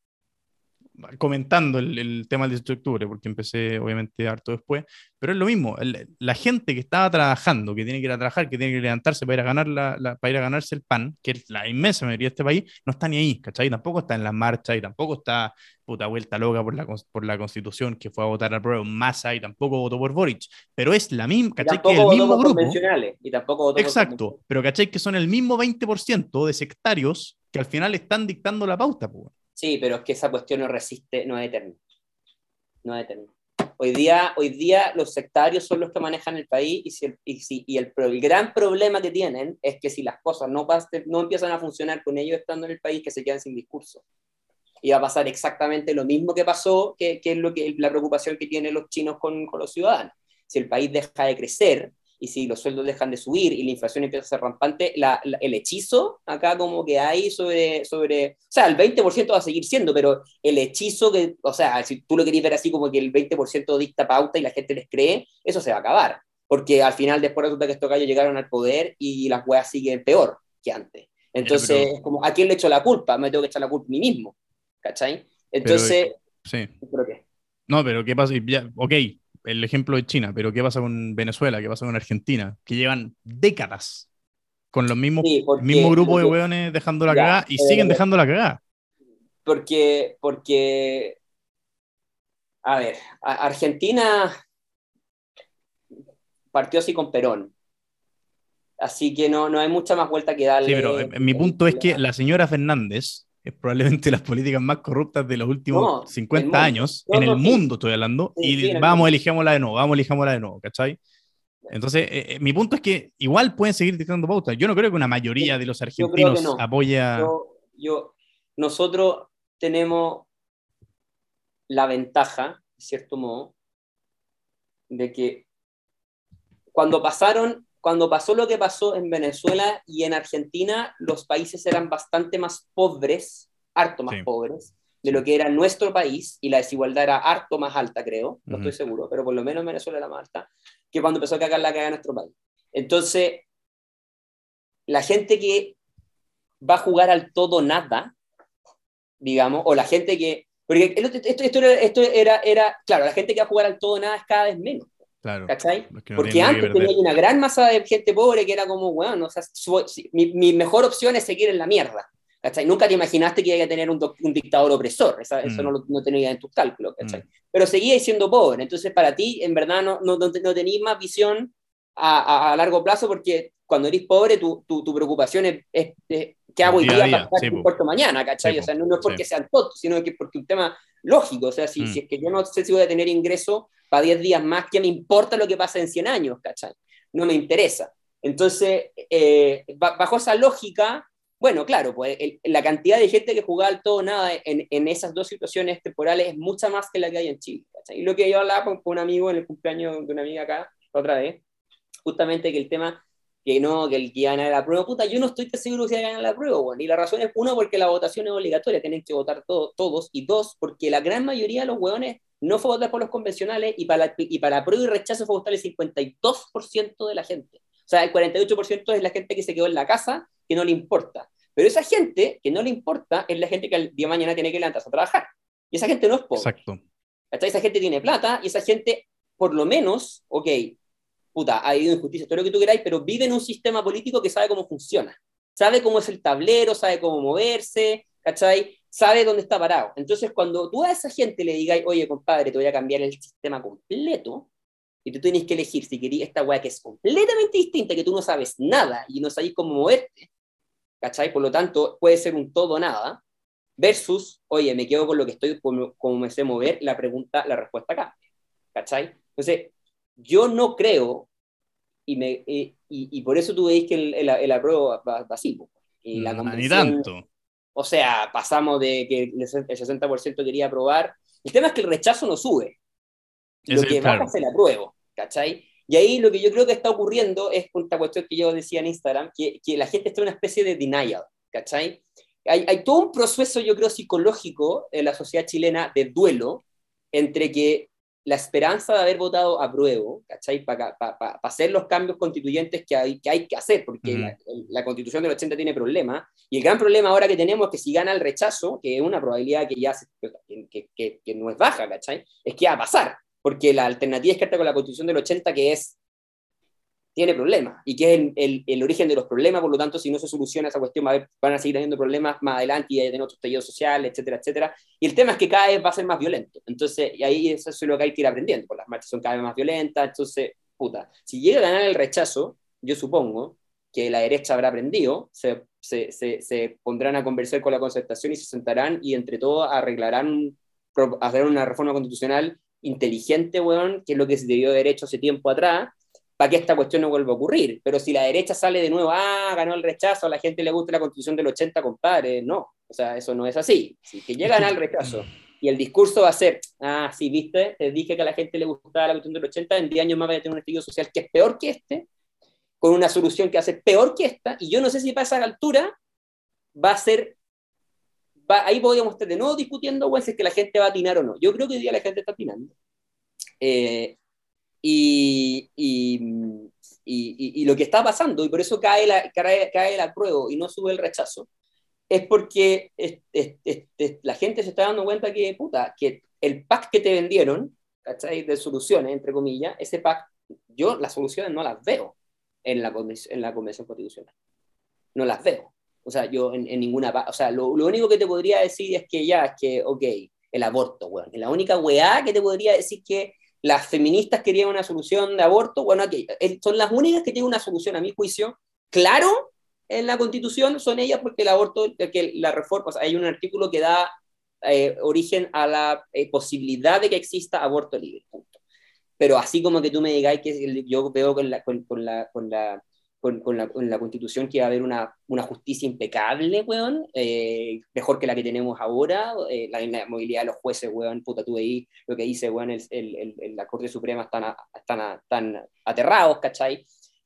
Speaker 1: comentando el, el, tema del 18 de octubre, porque empecé obviamente harto después, pero es lo mismo, la gente que estaba trabajando, que tiene que ir a trabajar, que tiene que levantarse para ir a, ganar la, para ir a ganarse el pan, que es la inmensa mayoría de este país, no está ni ahí, ¿cachai? Tampoco está en la marcha y tampoco está puta vuelta loca por la, por la constitución que fue a votar a prueba en masa y tampoco votó por Boric, pero es la misma, ¿cachai? Que el mismo grupo.
Speaker 3: Y tampoco votó
Speaker 1: Exacto, pero ¿cachai? Que son el mismo 20% de sectarios que al final están dictando la pauta, pues.
Speaker 3: Sí, pero es que esa cuestión no resiste, no es eterna. No es eterna. Hoy día, hoy día los sectarios son los que manejan el país y, si el, y, si, y el, gran problema que tienen es que si las cosas no, pasen, no empiezan a funcionar con ellos estando en el país, que se quedan sin discurso. Y va a pasar exactamente lo mismo que pasó, que, que es lo que, la preocupación que tienen los chinos con, con los ciudadanos. Si el país deja de crecer y si los sueldos dejan de subir y la inflación empieza a ser rampante, el hechizo acá como que hay sobre, sobre, o sea, el 20% va a seguir siendo, pero el hechizo que, o sea, si tú lo querías ver así como que el 20% dicta pauta y la gente les cree, eso se va a acabar, porque al final después resulta que estos gallos llegaron al poder y las weas siguen peor que antes. Entonces, como, ¿a quién le echo la culpa? Me tengo que echar la culpa a mí mismo, ¿cachai? Entonces,
Speaker 1: sí. No, pero ¿qué pasa? Ya, ok, el ejemplo de China, pero ¿qué pasa con Venezuela? ¿Qué pasa con Argentina? Que llevan décadas con los mismos mismo grupo de hueones dejando la cagada y siguen dejando la cagada.
Speaker 3: Porque, porque, a ver, Argentina partió así con Perón. Así que no, no hay mucha más vuelta que darle.
Speaker 1: Sí, pero eh, mi punto es que la señora Fernández es probablemente las políticas más corruptas de los últimos 50 años, en el mundo estoy hablando, y vamos, elijémosla de nuevo, vamos, elijémosla de nuevo, ¿cachai? Entonces, eh, eh, mi punto es que igual pueden seguir dictando pautas. Yo no creo que una mayoría de los argentinos no. apoya...
Speaker 3: Yo, nosotros tenemos la ventaja, de cierto modo, de que cuando pasaron cuando pasó lo que pasó en Venezuela y en Argentina, los países eran bastante más pobres, harto más pobres, de lo que era nuestro país, y la desigualdad era harto más alta, creo, no estoy seguro, pero por lo menos en Venezuela era más alta, que cuando empezó a cagar la cagada en nuestro país. Entonces, la gente que va a jugar al todo nada, digamos, o la gente que... Porque esto, esto, esto era, era, claro, la gente que va a jugar al todo nada es cada vez menos.
Speaker 1: Claro.
Speaker 3: ¿Cachai? Porque antes tenía una gran masa de gente pobre que era como, bueno, o sea, mi, mejor opción es seguir en la mierda. ¿cachai? Nunca te imaginaste que iba a tener un, un dictador opresor, eso mm. no, no tenía en tus cálculos, ¿cachai? Mm. Pero seguía siendo pobre, entonces para ti, en verdad, no, no, no, tenías más visión a, a, largo plazo porque cuando eres pobre, tu, tu, tu preocupación es, es, qué hago hoy día, para estar sí, mañana, ¿cachai? o sea, no, es porque sean todos, sino que porque un tema lógico, o sea, si, mm. si es que yo no sé si voy a tener ingreso para 10 días más, ¿qué me importa lo que pasa en 100 años? ¿cachai? No me interesa. Entonces, eh, bajo esa lógica, bueno, claro, pues la cantidad de gente que jugaba al todo nada en, en, esas dos situaciones temporales es mucha más que la que hay en Chile. ¿cachai? Y lo que yo hablaba con, un amigo en el cumpleaños de una amiga acá, otra vez, justamente que el tema que no, que el que gana la prueba, puta, yo no estoy seguro si va a ganar la prueba, bueno. y la razón es, uno, porque la votación es obligatoria, tienen que votar todos, y dos, porque la gran mayoría de los hueones no fue votar por los convencionales y para, y para prueba y rechazo fue votar el 52% de la gente. O sea, el 48% es la gente que se quedó en la casa, que no le importa. Pero esa gente que no le importa es la gente que el día de mañana tiene que levantarse a trabajar. Y esa gente no es pobre.
Speaker 1: Exacto.
Speaker 3: Esa gente tiene plata y esa gente, por lo menos, ok, puta, ha habido injusticia, todo lo que tú queráis, pero vive en un sistema político que sabe cómo funciona. Sabe cómo es el tablero, sabe cómo moverse, ¿cachai? Sabe dónde está parado. Entonces, cuando tú a esa gente le digas, oye, compadre, te voy a cambiar el sistema completo, y tú tienes que elegir si querías esta weá que es completamente distinta, que tú no sabes nada y no sabes cómo moverte, ¿cachai? Por lo tanto, puede ser un todo nada, versus, oye, me quedo con lo que estoy, como, me sé mover, la pregunta, la respuesta cambia, ¿cachai? Entonces, yo no creo, y, me, y, y, por eso tú veis que el, el, el apruebo va, así, y la
Speaker 1: no, ni tanto.
Speaker 3: O sea, pasamos de que el 60% quería aprobar. El tema es que el rechazo no sube. Lo que baja es el apruebo, ¿cachai? Y ahí lo que yo creo que está ocurriendo es esta cuestión que yo decía en Instagram, que, que la gente está en una especie de denial, ¿cachai? Hay, hay, todo un proceso, yo creo, psicológico en la sociedad chilena de duelo entre que la esperanza de haber votado a prueba, ¿cachai? Para hacer los cambios constituyentes que hay que, hay que hacer, porque la, constitución del 80 tiene problemas, y el gran problema ahora que tenemos es que si gana el rechazo, que es una probabilidad que ya que, que, que, no es baja, ¿cachai? Es que va a pasar, porque la alternativa es que con la constitución del 80, que es tiene problemas y que es el, el, origen de los problemas, por lo tanto, si no se soluciona esa cuestión, van a seguir teniendo problemas más adelante y hay otros talleres sociales, etcétera, etcétera. Y el tema es que cada vez va a ser más violento. Entonces, y ahí eso es lo que hay que ir aprendiendo, porque las marchas son cada vez más violentas, entonces, puta, si llega a ganar el rechazo, yo supongo que la derecha habrá aprendido, se, se, se, se pondrán a conversar con la concertación y se sentarán y entre todos arreglarán, hacer una reforma constitucional inteligente, weón, que es lo que se debió haber hecho hace tiempo atrás, para que esta cuestión no vuelva a ocurrir. Pero si la derecha sale de nuevo, ah, ganó el rechazo, a la gente le gusta la constitución del 80, compadre, no. O sea, eso no es así. Si que llegan al rechazo Y el discurso va a ser, ah, sí, viste, te dije que a la gente le gustaba la cuestión del 80, en 10 años más va a tener un estallido social que es peor que este, con una solución que hace peor que esta, y yo no sé si para esa altura va a ser, va, ahí podríamos estar de nuevo discutiendo, bueno, si es que la gente va a atinar o no. Yo creo que hoy día la gente está atinando. Eh, y, y, y, y, lo que está pasando, y por eso cae, la, cae, cae el apruebo y no sube el rechazo, es porque es, es, es, la gente se está dando cuenta que, puta, que el pack que te vendieron, ¿cachai? De soluciones, entre comillas, ese pack, yo las soluciones no las veo en la, en la Convención Constitucional. No las veo. O sea, yo en, en ninguna... O sea, lo, lo, único que te podría decir es que ya, es que, ok, el aborto, weón. La única weá que te podría decir que las feministas querían una solución de aborto, bueno, aquí son las únicas que tienen una solución, a mi juicio, claro, en la Constitución, son ellas porque el aborto, que la reforma, o sea, hay un artículo que da eh, origen a la eh, posibilidad de que exista aborto libre, punto. Pero así como que tú me digáis que yo veo con la, con, con la, con la con, la, con, la, constitución que va a haber una, justicia impecable, weón, eh, mejor que la que tenemos ahora, eh, la, la, movilidad de los jueces, weón, puta, tú ahí lo que dice, weón, el, el, la Corte Suprema están, están aterrados, ¿cachai?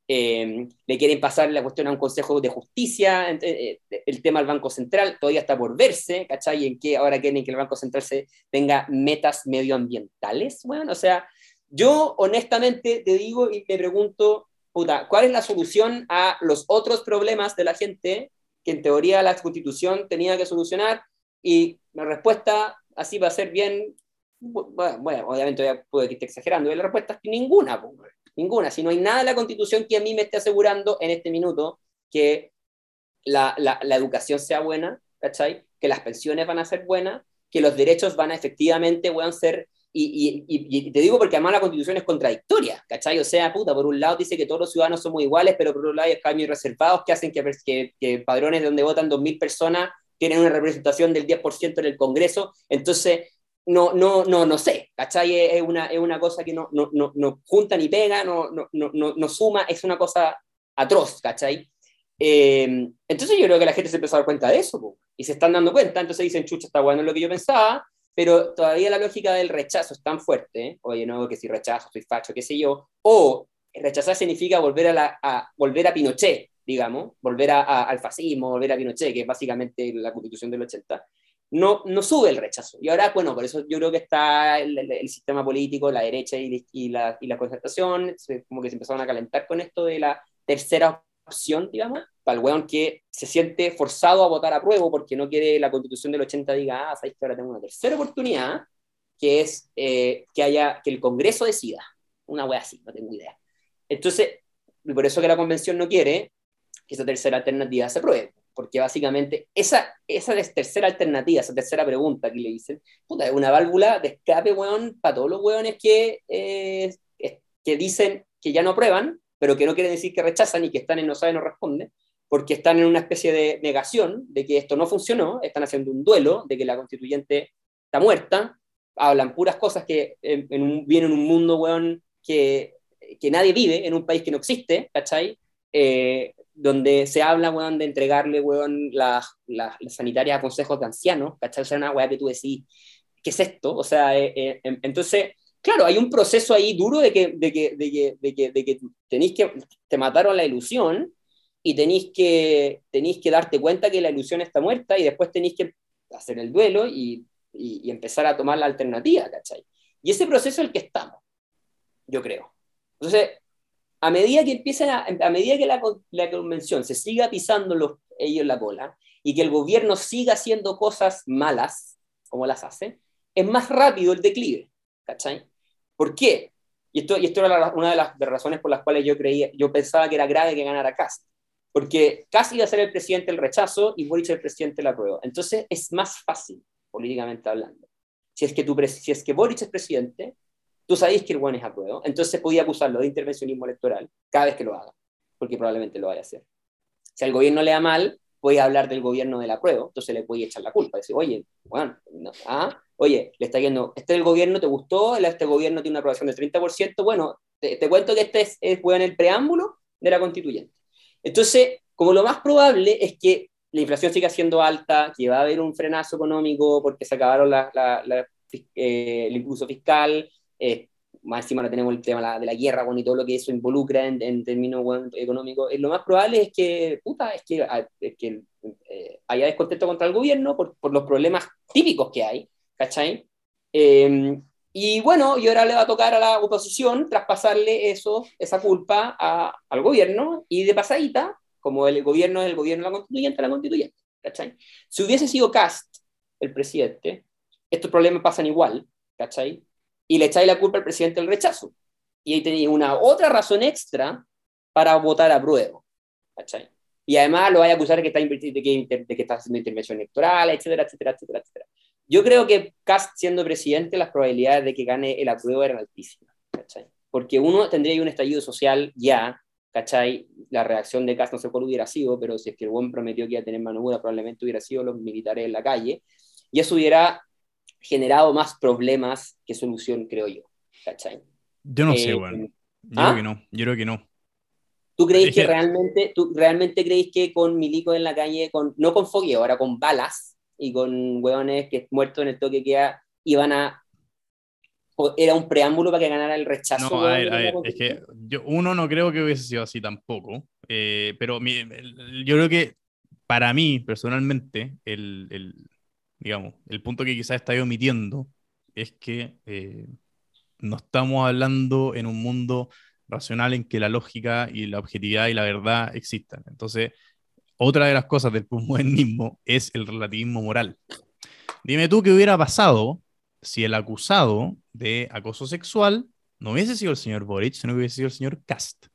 Speaker 3: Eh, le quieren pasar la cuestión a un Consejo de Justicia, eh, el tema del Banco Central todavía está por verse, ¿cachai? En que ahora quieren que el Banco Central se tenga metas medioambientales, bueno, o sea, yo honestamente te digo y te pregunto, puta, ¿cuál es la solución a los otros problemas de la gente que en teoría la constitución tenía que solucionar? Y la respuesta así va a ser bien, bueno, bueno obviamente puede que esté exagerando, y la respuesta es que ninguna, ninguna. Si no hay nada en la constitución que a mí me esté asegurando en este minuto que la, la, educación sea buena, ¿cachai? Que las pensiones van a ser buenas, que los derechos van a efectivamente a ser y, y, y, te digo porque además la constitución es contradictoria, ¿cachai? O sea, puta, por un lado dice que todos los ciudadanos somos iguales, pero por otro lado hay cambios reservados que hacen que, que, que padrones donde votan 2.000 personas tienen una representación del 10% en el Congreso. Entonces, no, no, no, no sé, ¿cachai? Es una, es una cosa que no, no, no, no junta ni pega, no, no, no, no, suma, es una cosa atroz, ¿cachai? Eh, entonces yo creo que la gente se empezó a dar cuenta de eso, po, y se están dando cuenta, entonces dicen, chucha, está bueno lo que yo pensaba, pero todavía la lógica del rechazo es tan fuerte, ¿eh? oye, no, que si rechazo, soy facho, qué sé yo, o rechazar significa volver a, la, a volver a Pinochet, digamos, volver a, a, al fascismo, volver a Pinochet, que es básicamente la constitución del 80, no, no sube el rechazo. Y ahora, bueno, por eso yo creo que está el, el, el sistema político, la derecha y, y, la, y la concertación, como que se empezaron a calentar con esto de la tercera opción, digamos, para el weón que se siente forzado a votar a prueba porque no quiere la constitución del 80 diga, ah, sabéis que ahora tengo una tercera oportunidad, que es eh, que haya, que el Congreso decida. Una wea así, no tengo idea. Entonces, y por eso que la convención no quiere que esa tercera alternativa se apruebe, porque básicamente esa, esa tercera alternativa, esa tercera pregunta que le dicen, puta, es una válvula de escape, weón, para todos los weones que, eh, que dicen que ya no aprueban, pero que no quiere decir que rechazan y que están en no sabe, no responde, porque están en una especie de negación de que esto no funcionó, están haciendo un duelo de que la constituyente está muerta, hablan puras cosas que en, en un, vienen en un mundo, weón, que, que nadie vive, en un país que no existe, ¿cachai? Eh, donde se habla, weón, de entregarle, weón, las la, la sanitarias a consejos de ancianos, ¿cachai? O sea, una weá que tú decís, ¿qué es esto? O sea, eh, eh, entonces claro, hay un proceso ahí duro de que, de que, de que, de que, de que tenéis que, te mataron la ilusión y tenéis que, tenéis que darte cuenta que la ilusión está muerta y después tenéis que hacer el duelo y, y, y, empezar a tomar la alternativa, ¿cachai? Y ese proceso es el que estamos, yo creo. Entonces, a medida que empiezan a, a medida que la, la convención se siga pisando los, ellos la cola y que el gobierno siga haciendo cosas malas, como las hace, es más rápido el declive, ¿cachai? ¿Por qué? Y esto, y esto era una de las razones por las cuales yo creía, yo pensaba que era grave que ganara Cast. Porque Cast iba a ser el presidente del rechazo y Boric el presidente de la prueba. Entonces es más fácil, políticamente hablando. Si es que, tu, si es que Boric es presidente, tú sabes que el buen es apruebo, entonces podía acusarlo de intervencionismo electoral cada vez que lo haga, porque probablemente lo vaya a hacer. Si al gobierno le da mal, a hablar del gobierno de la prueba, entonces le a echar la culpa, decir, oye, bueno, no, ah, oye, le está yendo, este del gobierno te gustó, este gobierno tiene una aprobación del 30%, bueno, te, te cuento que este es, es bueno, el preámbulo de la constituyente. Entonces, como lo más probable es que la inflación sigue siendo alta, que va a haber un frenazo económico porque se acabaron la, la, la, eh, el impulso fiscal, eh, más encima no tenemos el tema de la guerra bueno, y todo lo que eso involucra en, en términos bueno, económicos, eh, lo más probable es que, puta, es que, ah, es que eh, haya descontento contra el gobierno por, por, los problemas típicos que hay, ¿cachai? Eh, y bueno, y ahora le va a tocar a la oposición traspasarle eso, esa culpa a, al gobierno y de pasadita, como el gobierno es el gobierno de la constituyente, la constituyente, ¿cachai? Si hubiese sido Cast el presidente, estos problemas pasan igual, ¿cachai? Y le echáis la culpa al presidente del rechazo. Y ahí tenéis una otra razón extra para votar a prueba. ¿cachai? Y además lo vais a acusar de que, está, de, que, de que está haciendo intervención electoral, etcétera, etcétera, etcétera, etcétera. Yo creo que Cast siendo presidente, las probabilidades de que gane el apruebo eran altísimas. ¿cachai? Porque uno tendría un estallido social ya, ¿cachai? La reacción de Cast no sé cuál hubiera sido, pero si es que el buen prometió que iba a tener mano dura, probablemente hubiera sido los militares en la calle. Y eso hubiera generado más problemas que solución, creo yo. ¿Cachai?
Speaker 1: Yo no eh, sé, bueno. Yo ¿ah? creo que no, yo creo que no.
Speaker 3: ¿Tú crees que, que, realmente, tú realmente creéis que con milico en la calle, con, no con fogueo, ahora con balas y con hueones que muertos en el toque que iban a era un preámbulo para que ganara el rechazo.
Speaker 1: No, a ver, a ver, es que yo, uno no creo que hubiese sido así tampoco, eh, pero mi, yo creo que para mí, personalmente, el, el, digamos, el punto que quizás está omitiendo es que eh, no estamos hablando en un mundo racional en que la lógica y la objetividad y la verdad existan. Entonces, otra de las cosas del posmodernismo es el relativismo moral. Dime tú qué hubiera pasado si el acusado de acoso sexual no hubiese sido el señor Boric, sino hubiese sido el señor Cast.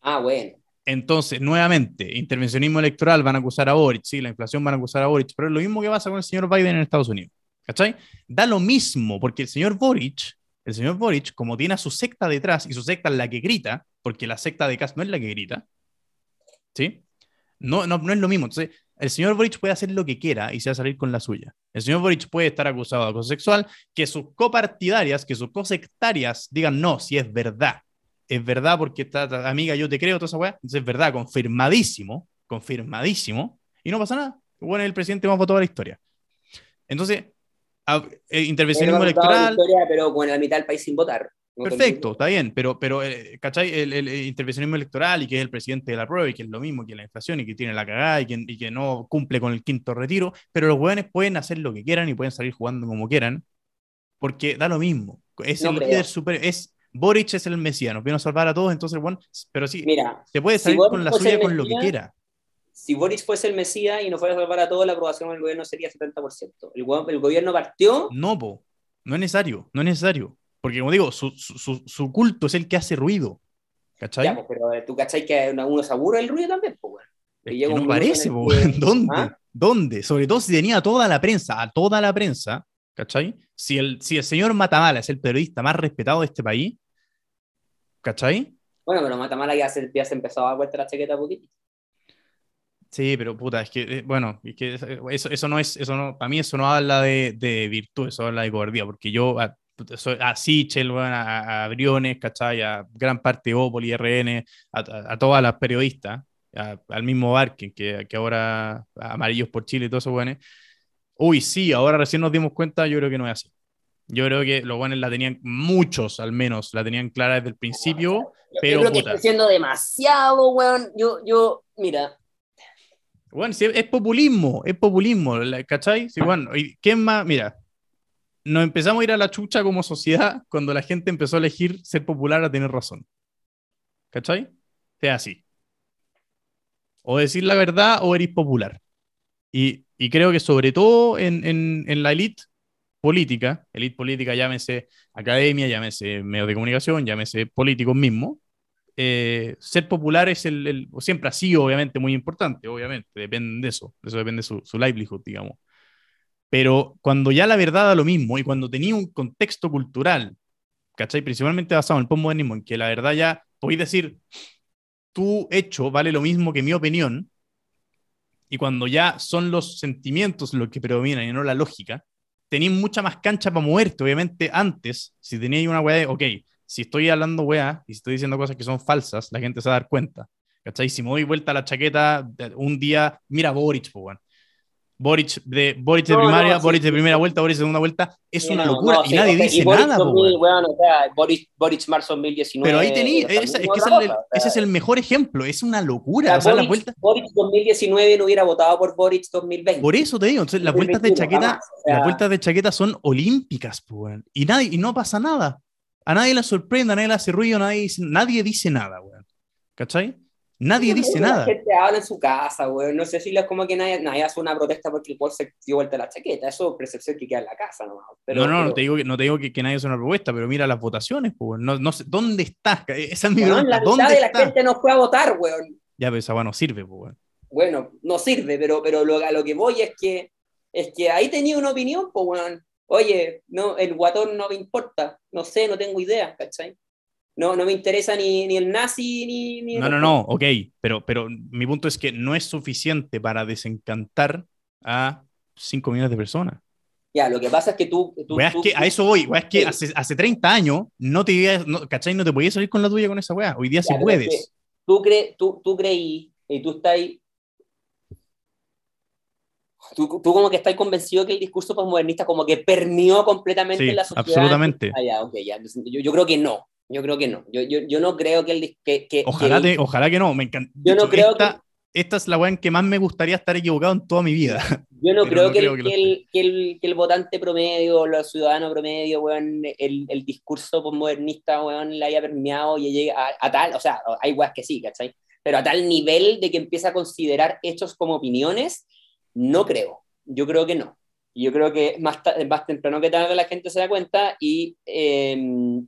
Speaker 3: Ah, bueno.
Speaker 1: Entonces, nuevamente, intervencionismo electoral van a acusar a Boric, sí, la inflación van a acusar a Boric, pero es lo mismo que pasa con el señor Biden en Estados Unidos. ¿Cachai? Da lo mismo, porque el señor Boric, el señor Boric, como tiene a su secta detrás, y su secta es la que grita, porque la secta de Kass no es la que grita, ¿sí? No, no, no es lo mismo. Entonces, el señor Boric puede hacer lo que quiera y se va a salir con la suya. El señor Boric puede estar acusado de acoso sexual, que sus copartidarias, que sus cosectarias digan no, si es verdad es verdad porque está, amiga, yo te creo, toda esa weá. Entonces es verdad, confirmadísimo, confirmadísimo, y no pasa nada. Bueno, es el presidente más votado de la historia. Entonces, eh, intervencionismo electoral.
Speaker 3: Historia, pero con la mitad del país sin votar.
Speaker 1: Perfecto, está bien, pero, pero eh, ¿cachai? El, intervencionismo electoral y que es el presidente de la prueba y que es lo mismo que la inflación y que tiene la cagada y que, y que no cumple con el quinto retiro, pero los hueones pueden hacer lo que quieran y pueden salir jugando como quieran, porque da lo mismo. Es el líder super, es Boric es el Mesías, nos vino a salvar a todos, entonces, bueno, pero sí,
Speaker 3: Mira,
Speaker 1: se puede salir con la suya con lo que quiera.
Speaker 3: Si Boric fuese el Mesías y no fuera a salvar a todos, la aprobación del gobierno sería 70%. El, el gobierno partió.
Speaker 1: No, po, no es necesario, no es necesario. Porque, como digo, su, su, su culto es el que hace ruido. ¿Cachai?
Speaker 3: Ya, pero tú cachai que uno se aburre del ruido también, pues,
Speaker 1: es que no parece, po, ¿dónde? ¿Ah? ¿Dónde? Sobre todo si tenía toda la prensa, a toda la prensa, ¿cachai? Si el, si el señor Matamala es el periodista más respetado de este país, ¿Cachai?
Speaker 3: Bueno, pero Matamala ya se, ya se empezó a vuelta la chaqueta poquito.
Speaker 1: Sí, pero puta, es que, eh, bueno, es que eso, eso no es, eso no, para mí eso no habla de, de virtud, eso habla de cobardía, porque yo a, a Sichel, a, a, Briones, ¿cachai? A gran parte de Opol RN, a, a, todas las periodistas, al mismo Barken, que, que ahora Amarillos por Chile y todo eso, bueno. Uy, sí, ahora recién nos dimos cuenta, yo creo que no es así. Yo creo que los buenos la tenían, muchos al menos, la tenían clara desde el principio. pero
Speaker 3: yo creo que está siendo demasiado, weón. Yo, yo, mira.
Speaker 1: Bueno, es populismo, es populismo, ¿cachai? Sí, bueno, ¿quién más? Mira, nos empezamos a ir a la chucha como sociedad cuando la gente empezó a elegir ser popular a tener razón. ¿Cachai? Sea así. O decir la verdad o eres popular. Y, y creo que sobre todo en, en, en la elite política, elite política, llámese academia, llámese medios de comunicación, llámese políticos mismos, eh, ser popular es el, el, siempre ha sido obviamente muy importante, obviamente, depende de eso, de eso depende su, su livelihood, digamos. Pero cuando ya la verdad da lo mismo y cuando tenía un contexto cultural, ¿cachai? Principalmente basado en el postmodernismo, en que la verdad ya podéis decir, tu hecho vale lo mismo que mi opinión, y cuando ya son los sentimientos los que predominan y no la lógica, tenéis mucha más cancha para moverte. Obviamente, antes, si teníais una weá de, ok, si estoy hablando weá y si estoy diciendo cosas que son falsas, la gente se va a dar cuenta. ¿Cachai? Si me doy vuelta a la chaqueta, un día, mira Boric, pues, weón. Boric de, Boric de
Speaker 3: No,
Speaker 1: primaria,
Speaker 3: no, sí,
Speaker 1: Boric de primera vuelta, Boric de segunda vuelta, es una locura y
Speaker 3: sí,
Speaker 1: nadie dice
Speaker 3: Boris
Speaker 1: nada, po,
Speaker 3: 2000,
Speaker 1: weón.
Speaker 3: weón, o sea, Boris, Boris March 2019.
Speaker 1: Pero ahí tení,
Speaker 3: pero
Speaker 1: esa- es
Speaker 3: también
Speaker 1: que ese es, el,
Speaker 3: o sea,
Speaker 1: ese es el mejor ejemplo, es una locura. O sea, la
Speaker 3: Boris,
Speaker 1: vuelta,
Speaker 3: Boris 2019 no hubiera votado por Boris 2020.
Speaker 1: por eso te digo, entonces las vueltas de
Speaker 3: 2021,
Speaker 1: chaqueta,
Speaker 3: jamás, sea,
Speaker 1: las vueltas de chaqueta son olímpicas, weón. Y, nadie, y no pasa nada. A nadie le sorprende, a nadie le hace ruido, nadie nadie dice nada, weón. ¿Cachai? Nadie
Speaker 3: no,
Speaker 1: dice
Speaker 3: la
Speaker 1: nada.
Speaker 3: gente habla en su casa, weón. No sé si es como que nadie, nadie hace una protesta porque el pueblo se dio vuelta la chaqueta. Eso es percepción que queda en la casa nomás. Pero,
Speaker 1: no, no, no
Speaker 3: pero-
Speaker 1: te digo, que, no te digo que, que nadie hace una propuesta, pero mira las votaciones, weón. no, no sé, ¿dónde estás? Esa es mi
Speaker 3: weón,
Speaker 1: pregunta,
Speaker 3: la
Speaker 1: ¿dónde
Speaker 3: de la
Speaker 1: está?
Speaker 3: gente no fue a votar, weón.
Speaker 1: Ya, pero esa weá no sirve, weón.
Speaker 3: bueno, no sirve, pero, pero lo, a lo que voy es que, es que ahí tenía una opinión, pues, weón. Oye, no, el guatón no me importa, no sé, no tengo idea, ¿cachai? No, no me interesa ni, ni el nazi ni, ni el
Speaker 1: No, no, no, ok, pero, pero mi punto es que no es suficiente para desencantar a 5 millones de personas.
Speaker 3: Ya, lo que pasa es que tú... tú, tú-
Speaker 1: que a eso voy, es que
Speaker 3: Sí.
Speaker 1: hace, hace 30 años no te ibas- no, ¿cachai? No te podías salir con la tuya con esa weá. Hoy día sí
Speaker 3: Ya, es
Speaker 1: puedes.
Speaker 3: que Tú, cre, tú, tú creí y tú estás ahí... Tú, tú como que estás convencido que el discurso postmodernista como que permeó completamente
Speaker 1: Sí,
Speaker 3: la sociedad.
Speaker 1: absolutamente.
Speaker 3: Ah, ya, ok, ya. Yo, yo creo que no. Yo creo que no. Yo, yo, yo no creo que el que, que,
Speaker 1: Ojalá,
Speaker 3: que-
Speaker 1: te- ojalá que no, me encanta.
Speaker 3: Yo no creo
Speaker 1: esta, esta es la weá en que más me gustaría estar equivocado en toda mi vida.
Speaker 3: Yo no
Speaker 1: Pero
Speaker 3: creo,
Speaker 1: no
Speaker 3: que,
Speaker 1: creo
Speaker 3: el,
Speaker 1: que
Speaker 3: que, el, que, el, que el votante promedio, los ciudadanos promedio, weón, el, el discurso postmodernista, weón, le haya permeado y llegue a, a tal, o sea, hay weas que sí, ¿cachai? Pero a tal nivel de que empieza a considerar hechos como opiniones, no creo. Yo creo que no. Yo creo que más, más temprano que tarde la gente se da cuenta y eh,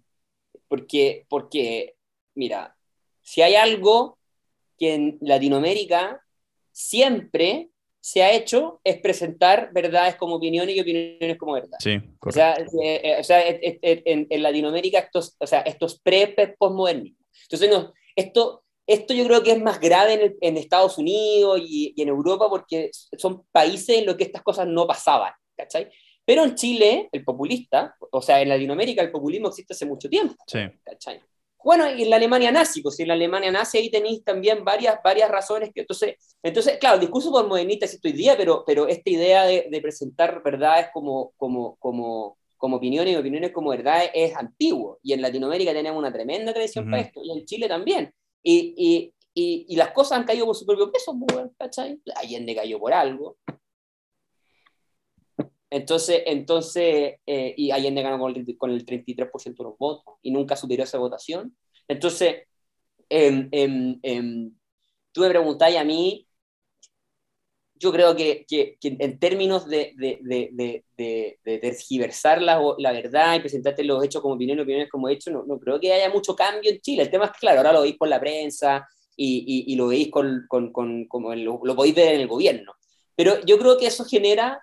Speaker 3: porque, porque, mira, si hay algo que en Latinoamérica siempre se ha hecho es presentar verdades como opiniones y opiniones como verdad.
Speaker 1: Sí,
Speaker 3: O
Speaker 1: correcto.
Speaker 3: sea, eh, eh, o sea, en, en Latinoamérica estos, o sea, estos pre-postmodernismo. Entonces, no, esto, esto yo creo que es más grave en, el- en Estados Unidos y, y en Europa porque son países en los que estas cosas no pasaban, ¿cachai? Pero en Chile, el populista, o sea, en Latinoamérica el populismo existe hace mucho tiempo.
Speaker 1: Sí.
Speaker 3: ¿cachai? Bueno, y en la Alemania nazi, pues en la Alemania nazi ahí tenéis también varias, varias razones que entonces, entonces, claro, el discurso postmodernista existe hoy día, pero, pero esta idea de, de presentar verdades como, como, como, como opiniones y opiniones como verdades es antiguo, y en Latinoamérica tenemos una tremenda tradición
Speaker 1: Ujú.
Speaker 3: para esto, y en Chile también, y, y, y, y las cosas han caído por su propio peso, pues, ¿cachai? Allende cayó por algo. Entonces, entonces eh, y Allende ganó con el, con el 33% de los votos y nunca superó esa votación. Entonces, em, em, tú me preguntáis a mí, yo creo que, que, que en términos de, de, de, de, de- tergiversar la, la verdad y presentarte los hechos como opiniones, opiniones como hechos, no, no creo que haya mucho cambio en Chile. El tema es que, claro, ahora lo veis por la prensa y, y, y lo veis con, con, con como el- lo podéis ver en el gobierno. Pero yo creo que eso genera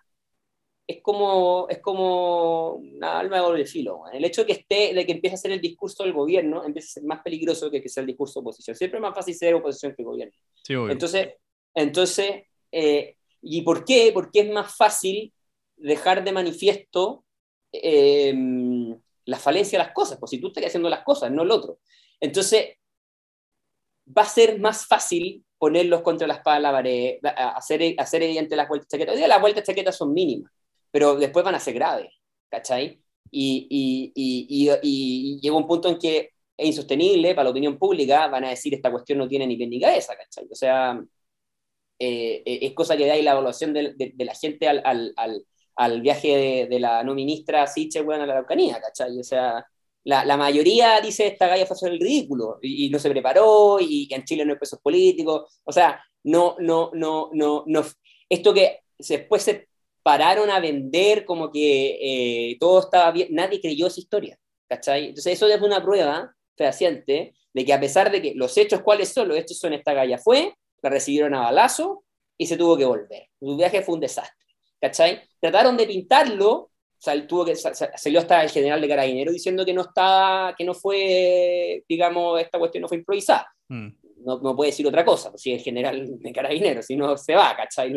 Speaker 3: es como, es como una alma de doble filo. El hecho de que esté, de que empiece a ser el discurso del gobierno, empieza a ser más peligroso que que sea el discurso de oposición. Siempre es más fácil ser oposición que gobierno.
Speaker 1: Sí.
Speaker 3: Entonces, entonces eh, ¿y por qué? Porque es más fácil dejar de manifiesto eh, la falencia de las cosas, pues si tú estás haciendo las cosas, no el otro. Entonces, va a ser más fácil ponerlos contra la espada de la pared, hacer, hacer evidente las vueltas chaquetas. Hoy día las vueltas chaquetas son mínimas, pero después van a ser graves, ¿cachai? Y, y, y, y, llega un punto en que es insostenible para la opinión pública, van a decir esta cuestión no tiene ni pie ni cabeza, ¿cachai? O sea, eh, eh, es cosa que da ahí la evaluación de, de- de la gente al, al, al, al viaje de, de la no ministra Siche, bueno, a la Araucanía, ¿cachai? O sea, la, la mayoría dice esta galla fue el ridículo y, y no se preparó y, y en Chile no hay pesos políticos, o sea, no, no, no, no, no, esto que después se pararon a vender como que eh, todo estaba bien, nadie creyó esa historia, ¿cachai? Entonces eso es una prueba fehaciente de que a pesar de que los hechos, ¿cuáles son? Los hechos son esta galla fue, la recibieron a balazo y se tuvo que volver. Su viaje fue un desastre, ¿cachai? Trataron de pintarlo, él tuvo que, sa- sa- salió hasta el general de Carabineros diciendo que no estaba, que no fue, digamos, esta cuestión no fue improvisada.
Speaker 1: Mm.
Speaker 3: No, no puede decir otra cosa, pues si el general de Carabineros, si no se va, ¿cachai?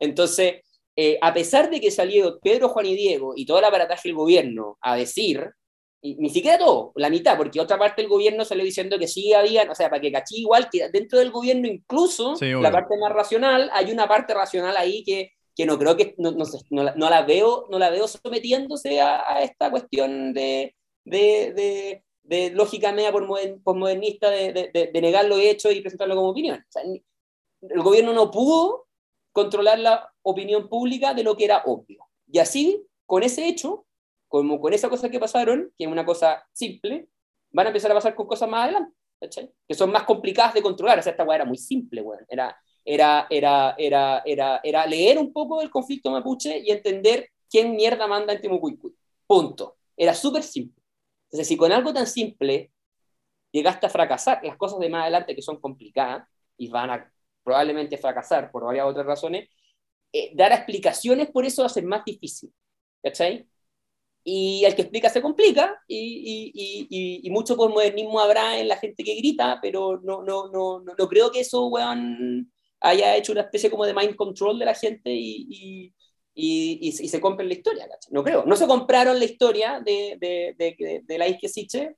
Speaker 3: Entonces, eh, a pesar de que salió Pedro, Juan y Diego y todo el aparataje del gobierno a decir y ni siquiera todo, la mitad, porque otra parte del gobierno salió diciendo que sí había, o sea, para que cachí igual que dentro del gobierno incluso,
Speaker 1: Sí,
Speaker 3: la parte más racional, hay una parte racional ahí que, que no creo que, no, no, sé, no la, no la veo, no la veo sometiéndose a, a esta cuestión de, de, de, de lógica media posmoder- posmodernista de, de, negar lo hecho y presentarlo como opinión. O sea, ni- el gobierno no pudo controlar la opinión pública de lo que era obvio. Y así, con ese hecho, como con esa cosa que pasaron, que es una cosa simple, van a empezar a pasar con cosas más adelante, ¿cachai? Que son más complicadas de controlar. O sea, esta weá era muy simple, weón. Era, era, era, era, era, era leer un poco del conflicto mapuche y entender quién mierda manda en Timucuicui. Punto. Era súper simple. Entonces, si con algo tan simple llegaste a fracasar, las cosas de más adelante que son complicadas y van a probablemente fracasar por varias otras razones, eh, dar explicaciones por eso va a ser más difícil. ¿Cachai? Y el que explica se complica, y, y, y, y, mucho posmodernismo habrá en la gente que grita, pero no, no, no, no, no creo que eso, weón, haya hecho una especie como de mind control de la gente y, y, se compren la historia, ¿cachai? No creo. No se compraron la historia de, de, de, de, de la Isque Siche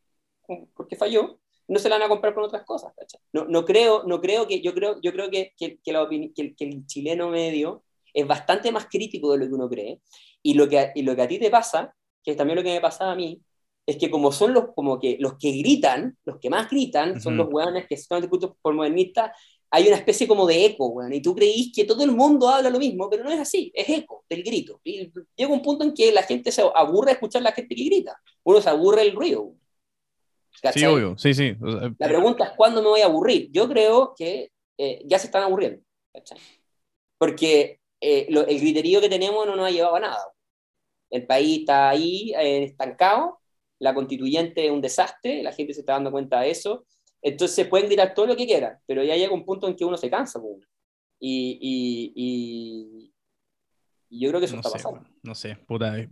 Speaker 3: porque falló, no se la van a comprar con otras cosas, ¿cachai? No, no creo, no creo que, yo creo, yo creo que, que, que, la que, que el chileno medio es bastante más crítico de lo que uno cree, y lo que, y lo que a ti te pasa, que es también lo que me pasaba a mí, es que como son los, como que, los que gritan, los que más gritan, son
Speaker 1: Ujú.
Speaker 3: los weones que son discutidos por modernistas, hay una especie como de eco, weón, y tú creís que todo el mundo habla lo mismo, pero no es así, es eco del grito. Y llega un punto en que la gente se aburre de escuchar a la gente que grita, uno se aburre del ruido. ¿cachai?
Speaker 1: Sí, obvio, sí, sí. O sea,
Speaker 3: La pregunta es cuándo me voy a aburrir. Yo creo que eh, ya se están aburriendo. ¿cachai? Porque eh, lo- el griterío que tenemos no nos ha llevado a nada. El país está ahí eh, estancado, la constituyente es un desastre, la gente se está dando cuenta de eso. Entonces pueden gritar todo lo que quieran, pero ya llega un punto en que uno se cansa. po. Y, y, y- y yo creo que eso
Speaker 1: no
Speaker 3: está
Speaker 1: sé,
Speaker 3: pasando.
Speaker 1: weón, no sé, puta. eh,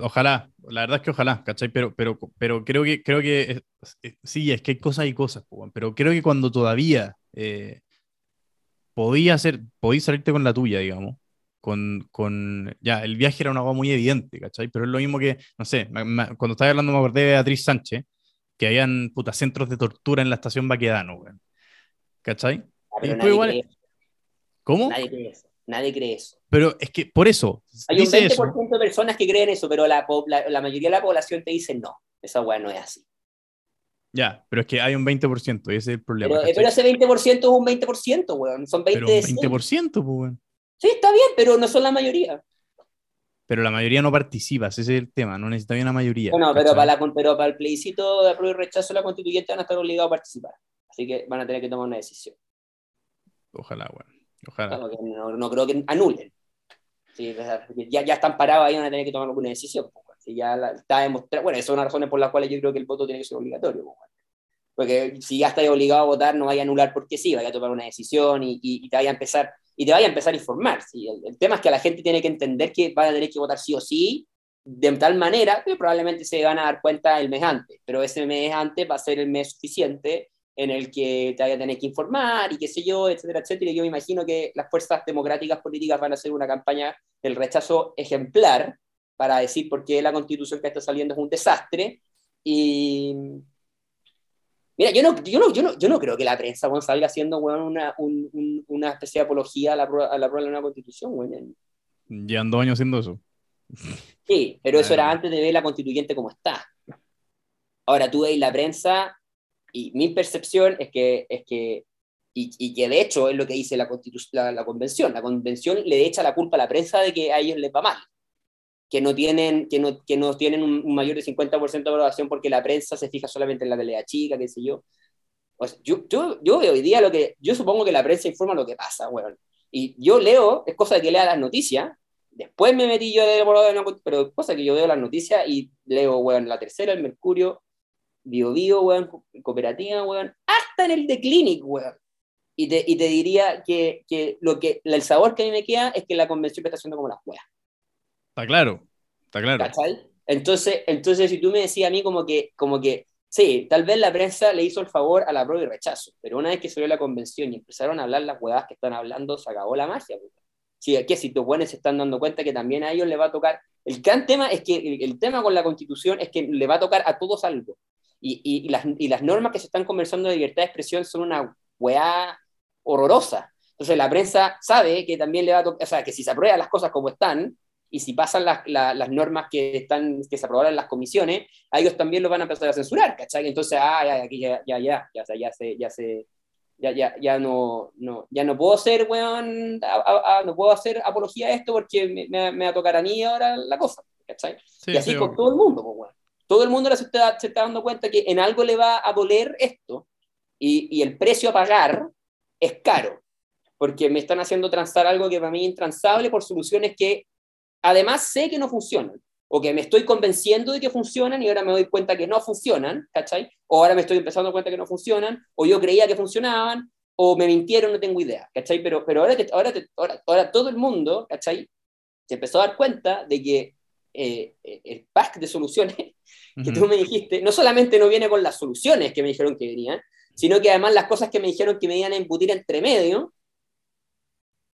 Speaker 1: Ojalá, la verdad es que ojalá, ¿cachai? Pero, pero, pero creo que, creo que es- es- sí, es que hay cosas y cosas, weón, pero creo que cuando todavía eh, podía hacer, podías salirte con la tuya, digamos, con, con, ya, el viaje era una cosa muy evidente, ¿cachai? Pero es lo mismo que, no sé, me- me- cuando estaba hablando me acordé de Beatriz Sánchez, que habían, puta, centros de tortura en la estación Baquedano, weón, ¿cachai?
Speaker 3: Ah,
Speaker 1: Y igual- ¿Cómo?
Speaker 3: nadie cree eso. Nadie cree eso.
Speaker 1: Pero es que, por eso,
Speaker 3: Hay un
Speaker 1: dice
Speaker 3: 20%
Speaker 1: eso,
Speaker 3: de personas que creen eso, pero la, la, la mayoría de la población te dice no. Esa weá no es así.
Speaker 1: Ya, pero es que hay un 20%, y ese es el problema,
Speaker 3: Pero, pero ese 20% es un 20%, weón. Son 20
Speaker 1: Pero un
Speaker 3: 100.
Speaker 1: 20%, pues, weón.
Speaker 3: Sí, está bien, pero no son la mayoría.
Speaker 1: Pero la mayoría no participa, ese es el tema, no necesita una mayoría.
Speaker 3: Bueno, pero
Speaker 1: ¿cachai?
Speaker 3: para, la, pero para el plebiscito de apruebo y rechazo de la constituyente van a estar obligados a participar. Así que van a tener que tomar una decisión.
Speaker 1: Ojalá, weón. Ojalá.
Speaker 3: No, no creo que anulen. Sí, ya, ya están parados ahí, van a tener que tomar alguna decisión. weón. Si ya la- está demostrado. Bueno, esas son las razones por las cuales yo creo que el voto tiene que ser obligatorio. Porque si ya estás obligado a votar, no vaya a anular porque sí, vaya a tomar una decisión y, y- y te vaya a empezar y te vaya a empezar a informar. ¿sí? El, el tema es que la gente tiene que entender que van a tener que votar sí o sí, de tal manera que probablemente se van a dar cuenta el mes antes, pero ese mes antes va a ser el mes suficiente en el que te vaya a tener que informar y qué sé yo, etcétera, etcétera. Y yo me imagino que las fuerzas democráticas políticas van a hacer una campaña del rechazo ejemplar para decir por qué la constitución que está saliendo es un desastre. Y mira, yo no, yo no, yo no, yo no creo que la prensa bueno, salga haciendo bueno, una, un- un- una especie de apología a la, prueba- a la prueba de una constitución. bueno.
Speaker 1: Llevan dos años haciendo eso.
Speaker 3: Sí, pero eso era antes de ver la constituyente como está. Ahora tú veis la prensa y mi percepción es que, es que y, y que de hecho es lo que dice la, la, la convención. La convención le echa la culpa a la prensa de que a ellos les va mal. Que no tienen, que no, que no tienen un, un mayor de 50% de aprobación porque la prensa se fija solamente en la pelea chica, qué sé yo. Yo, yo, yo hoy día lo que, yo supongo que la prensa informa lo que pasa, weón. Y yo leo, es cosa de que lea las noticias, después me metí yo ahora, pero es cosa que yo veo las noticias y leo, weón, la tercera, el Mercurio, Bio Bio, weón, Co- cooperativa, weón, hasta en el de Clinic, weón. Y te, y te diría que, que, lo que el sabor que a mí me queda es que la convención está haciendo como las weas.
Speaker 1: Está claro, está claro.
Speaker 3: Entonces, entonces, si tú me decías a mí como que, como que, sí, tal vez la prensa le hizo el favor a la prueba y rechazo, pero una vez que salió la convención y empezaron a hablar las huevadas que están hablando, se acabó la magia. puta. Si, que si los buenos se están dando cuenta que también a ellos les va a tocar. El gran tema es que el, tema con la constitución es que le va a tocar a todos algo. Y, y, las, y las normas que se están conversando de libertad de expresión son una weá horrorosa. Entonces la prensa sabe que también le va a tocar, o sea, que si se aprueban las cosas como están, y si pasan las, las, las, normas que, están, que se aprobaron en las comisiones, a ellos también los van a empezar a censurar, ¿cachai? Entonces, ah, ya, aquí ya, ya, ya, ya, ya, se, ya, se, ya, ya, ya, no, no, ya no puedo hacer, weón, a, a, a, no puedo hacer apología a esto porque me, me, me, va a tocar a mí ahora la cosa, ¿cachai? Sí, y así sí, con todo el mundo, pues, weón. Todo el mundo se está, se está dando cuenta que en algo le va a doler esto y, y el precio a pagar es caro, porque me están haciendo transar algo que para mí es intransable por soluciones que además sé que no funcionan, o que me estoy convenciendo de que funcionan y ahora me doy cuenta que no funcionan, ¿cachai? O ahora me estoy empezando a dar cuenta que no funcionan, o yo creía que funcionaban, o me mintieron, no tengo idea, ¿cachai? Pero, pero ahora, te, ahora, te, ahora, ahora, todo el mundo, ¿cachai? Se empezó a dar cuenta de que eh, el pack de soluciones que uh -huh. tú me dijiste, no solamente no viene con las soluciones que me dijeron que venían, sino que además las cosas que me dijeron que me iban a embutir entre medio,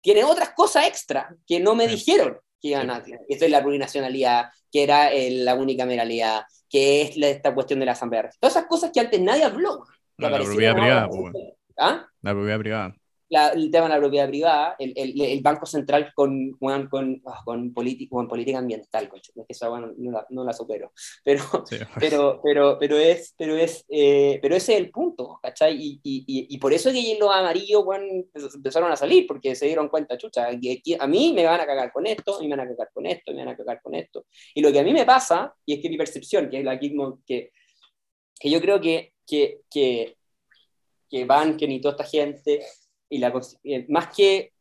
Speaker 3: tiene otras cosas extra que no me sí. dijeron que iban a. Esto es la plurinacionalidad, que era el, la unicameralidad, que es la, esta cuestión de la asamblea. Todas esas cosas que antes nadie habló.
Speaker 1: No, la propiedad privada. Pues. ¿Ah? La propiedad privada
Speaker 3: la, el tema de la propiedad privada, el, el, el Banco Central con, con, con, oh, con, con política ambiental, cocho, es que esa bueno, no, la, no la supero, pero, sí. pero, pero, pero, es, pero, es, eh, pero ese es el punto, ¿cachai? Y, y, y, y por eso es que los amarillos bueno, empezaron a salir, porque se dieron cuenta, chucha, que, a mí me van a cagar con esto, a mí me van a cagar con esto, me van a cagar con esto. Y lo que a mí me pasa, y es que mi percepción, que es la que, que, yo creo que, que, que, que Van, que ni toda esta gente, y la, más que,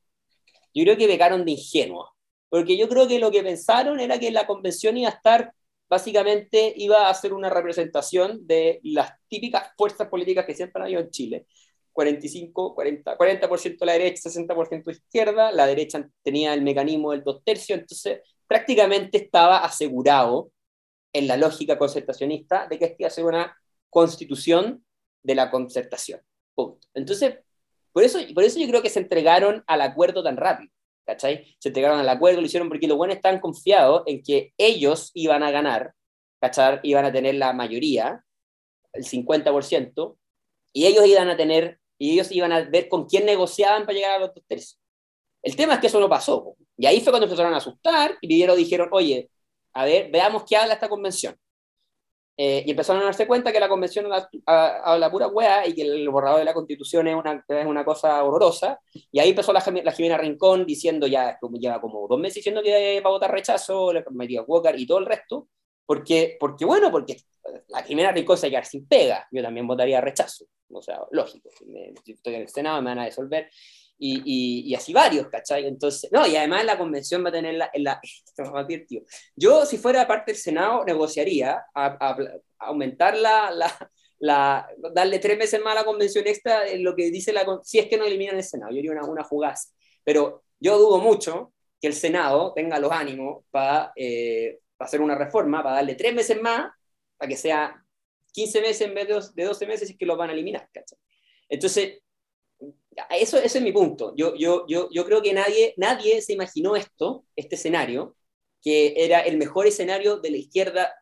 Speaker 3: yo creo que pecaron de ingenuos, porque yo creo que lo que pensaron era que la convención iba a estar, básicamente iba a ser una representación de las típicas fuerzas políticas que siempre han habido en Chile. 45, 40, 40% la derecha, 60% izquierda, la derecha tenía el mecanismo del dos tercios, entonces prácticamente estaba asegurado en la lógica concertacionista de que esta iba a ser una constitución de la concertación. Punto. Entonces, por eso, por eso yo creo que se entregaron al acuerdo tan rápido, ¿cachai? Se entregaron al acuerdo, lo hicieron porque los buenos están confiados en que ellos iban a ganar, ¿cachai? Iban a tener la mayoría, el 50%, y ellos iban a tener, y ellos iban a ver con quién negociaban para llegar a los dos tercios. El tema es que eso no pasó, y ahí fue cuando empezaron a asustar, y pidieron, dijeron, oye, a ver, veamos qué habla esta convención. Eh, y empezaron a darse cuenta que la convención habla pura hueá y que el borrador de la constitución es una, es una cosa horrorosa. Y ahí empezó la, la Jimena Rincón diciendo, ya lleva como dos meses diciendo que va a votar rechazo, la María Walker y todo el resto. Porque, porque bueno, porque la Jimena Rincón se quedar sin pega. Yo también votaría rechazo. O sea, lógico. Si, me, si estoy en el Senado me van a disolver. Y, y, y, así varios, ¿cachai? Entonces, no, y además la convención va a tener la, la tío. Yo, si fuera parte del Senado, negociaría a, a, a aumentar la, la, la, darle tres veces más a la convención extra en lo que dice la, si es que no eliminan el Senado, yo haría una, una jugada. Pero yo dudo mucho que el Senado tenga los ánimos para, eh, para hacer una reforma, para darle tres meses más, para que sea 15 meses en vez de 12 meses y que lo van a eliminar, ¿cachai? Entonces, eso, ese es mi punto. Yo, yo, yo, yo creo que nadie, nadie se imaginó esto, este escenario, que era el mejor escenario de la izquierda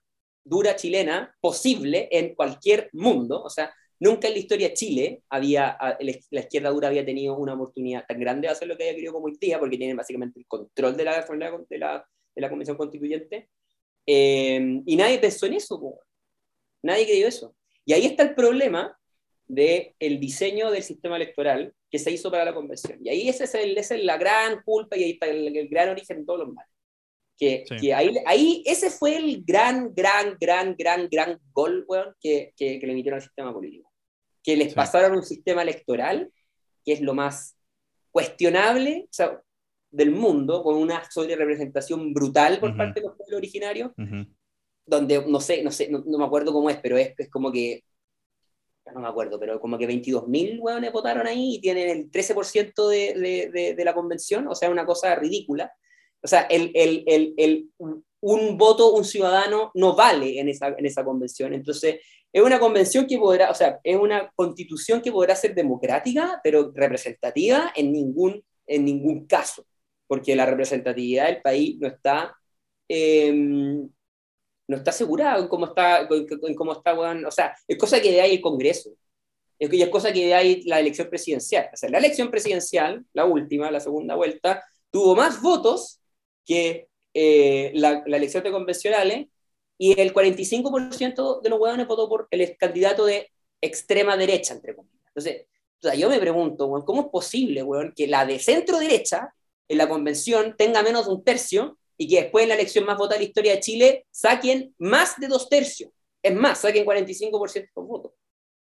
Speaker 3: dura chilena posible en cualquier mundo. O sea, nunca en la historia de Chile había, la izquierda dura había tenido una oportunidad tan grande de hacer lo que haya querido como hoy día, porque tienen básicamente el control de la, de la, de la Convención Constituyente. Eh, y nadie pensó en eso, po. nadie creyó eso. Y ahí está el problema del el diseño del sistema electoral que se hizo para la convención. Y ahí esa es, el, esa es la gran culpa y ahí está el, el gran origen de todos los males. Que, sí. que, ahí, ahí ese fue el gran, gran, gran, gran, gran gol bueno, que, que, que, le emitieron al sistema político. Que les sí. pasaron un sistema electoral que es lo más cuestionable o sea, del mundo, con una sobre representación brutal por uh -huh. parte de los pueblos originarios, uh -huh. donde no sé, no sé, no, no, me acuerdo cómo es, pero es, es como que no me acuerdo, pero como que 22.000 hueones votaron ahí y tienen el 13% de, de, de, de, la convención, o sea, una cosa ridícula. O sea, el, el, el, el, un voto, un ciudadano no vale en esa, en esa convención. Entonces, es una convención que podrá, o sea, es una constitución que podrá ser democrática, pero representativa en ningún, en ningún caso. porque la representatividad del país no está, eh, no está asegurada en cómo está, en cómo está o sea, es cosa que de ahí el Congreso, es, es cosa que de ahí la elección presidencial. O sea, la elección presidencial, la última, la segunda vuelta, tuvo más votos que eh, la, la, elección de convencionales y el 45% de los huevones votó por el candidato de extrema derecha, entre comillas. Entonces, o sea, yo me pregunto, ¿cómo es posible, weón, que la de centro derecha en la convención tenga menos de un tercio y que después en la elección más votada de la historia de Chile saquen más de dos tercios? Es más, saquen 45% de los votos.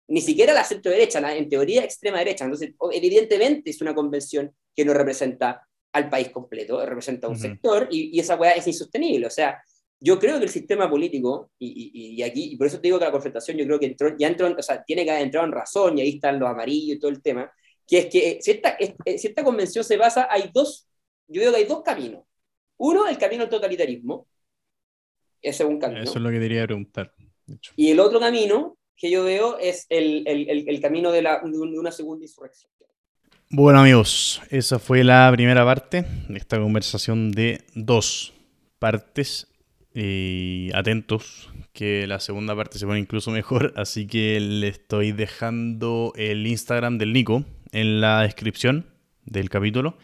Speaker 3: Ni siquiera la centro derecha, la, en teoría extrema derecha. Entonces, evidentemente es una convención que no representa al país completo, representa un sector y, y esa weá es insostenible. O sea, yo creo que el sistema político, y, y, aquí, y por eso te digo que la confrontación yo creo que entró, ya entró, o sea, tiene que haber entrado en razón, y ahí están los amarillos y todo el tema, que es que si esta, si esta convención se basa, hay dos, yo digo que hay dos caminos. Uno, el camino al totalitarismo, ese es un camino.
Speaker 1: Eso es lo que quería preguntar.
Speaker 3: Y el otro camino que yo veo es el, el, el camino de, la, de una segunda insurrección.
Speaker 1: Bueno amigos, esa fue la primera parte de esta conversación de dos partes y atentos, que la segunda parte se pone incluso mejor, así que le estoy dejando el Instagram del Nico en la descripción del capítulo.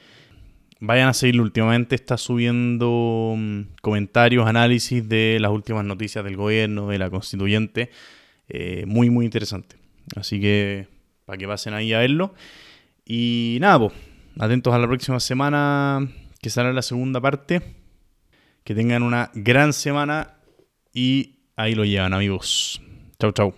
Speaker 1: Vayan a seguirlo, últimamente está subiendo mm, comentarios, análisis de las últimas noticias del gobierno, de la constituyente, eh, muy muy interesante. Así que para que pasen ahí a verlo. Y nada, pues, atentos a la próxima semana que sale la segunda parte. Que tengan una gran semana y ahí lo llevan, amigos. Chau, chau.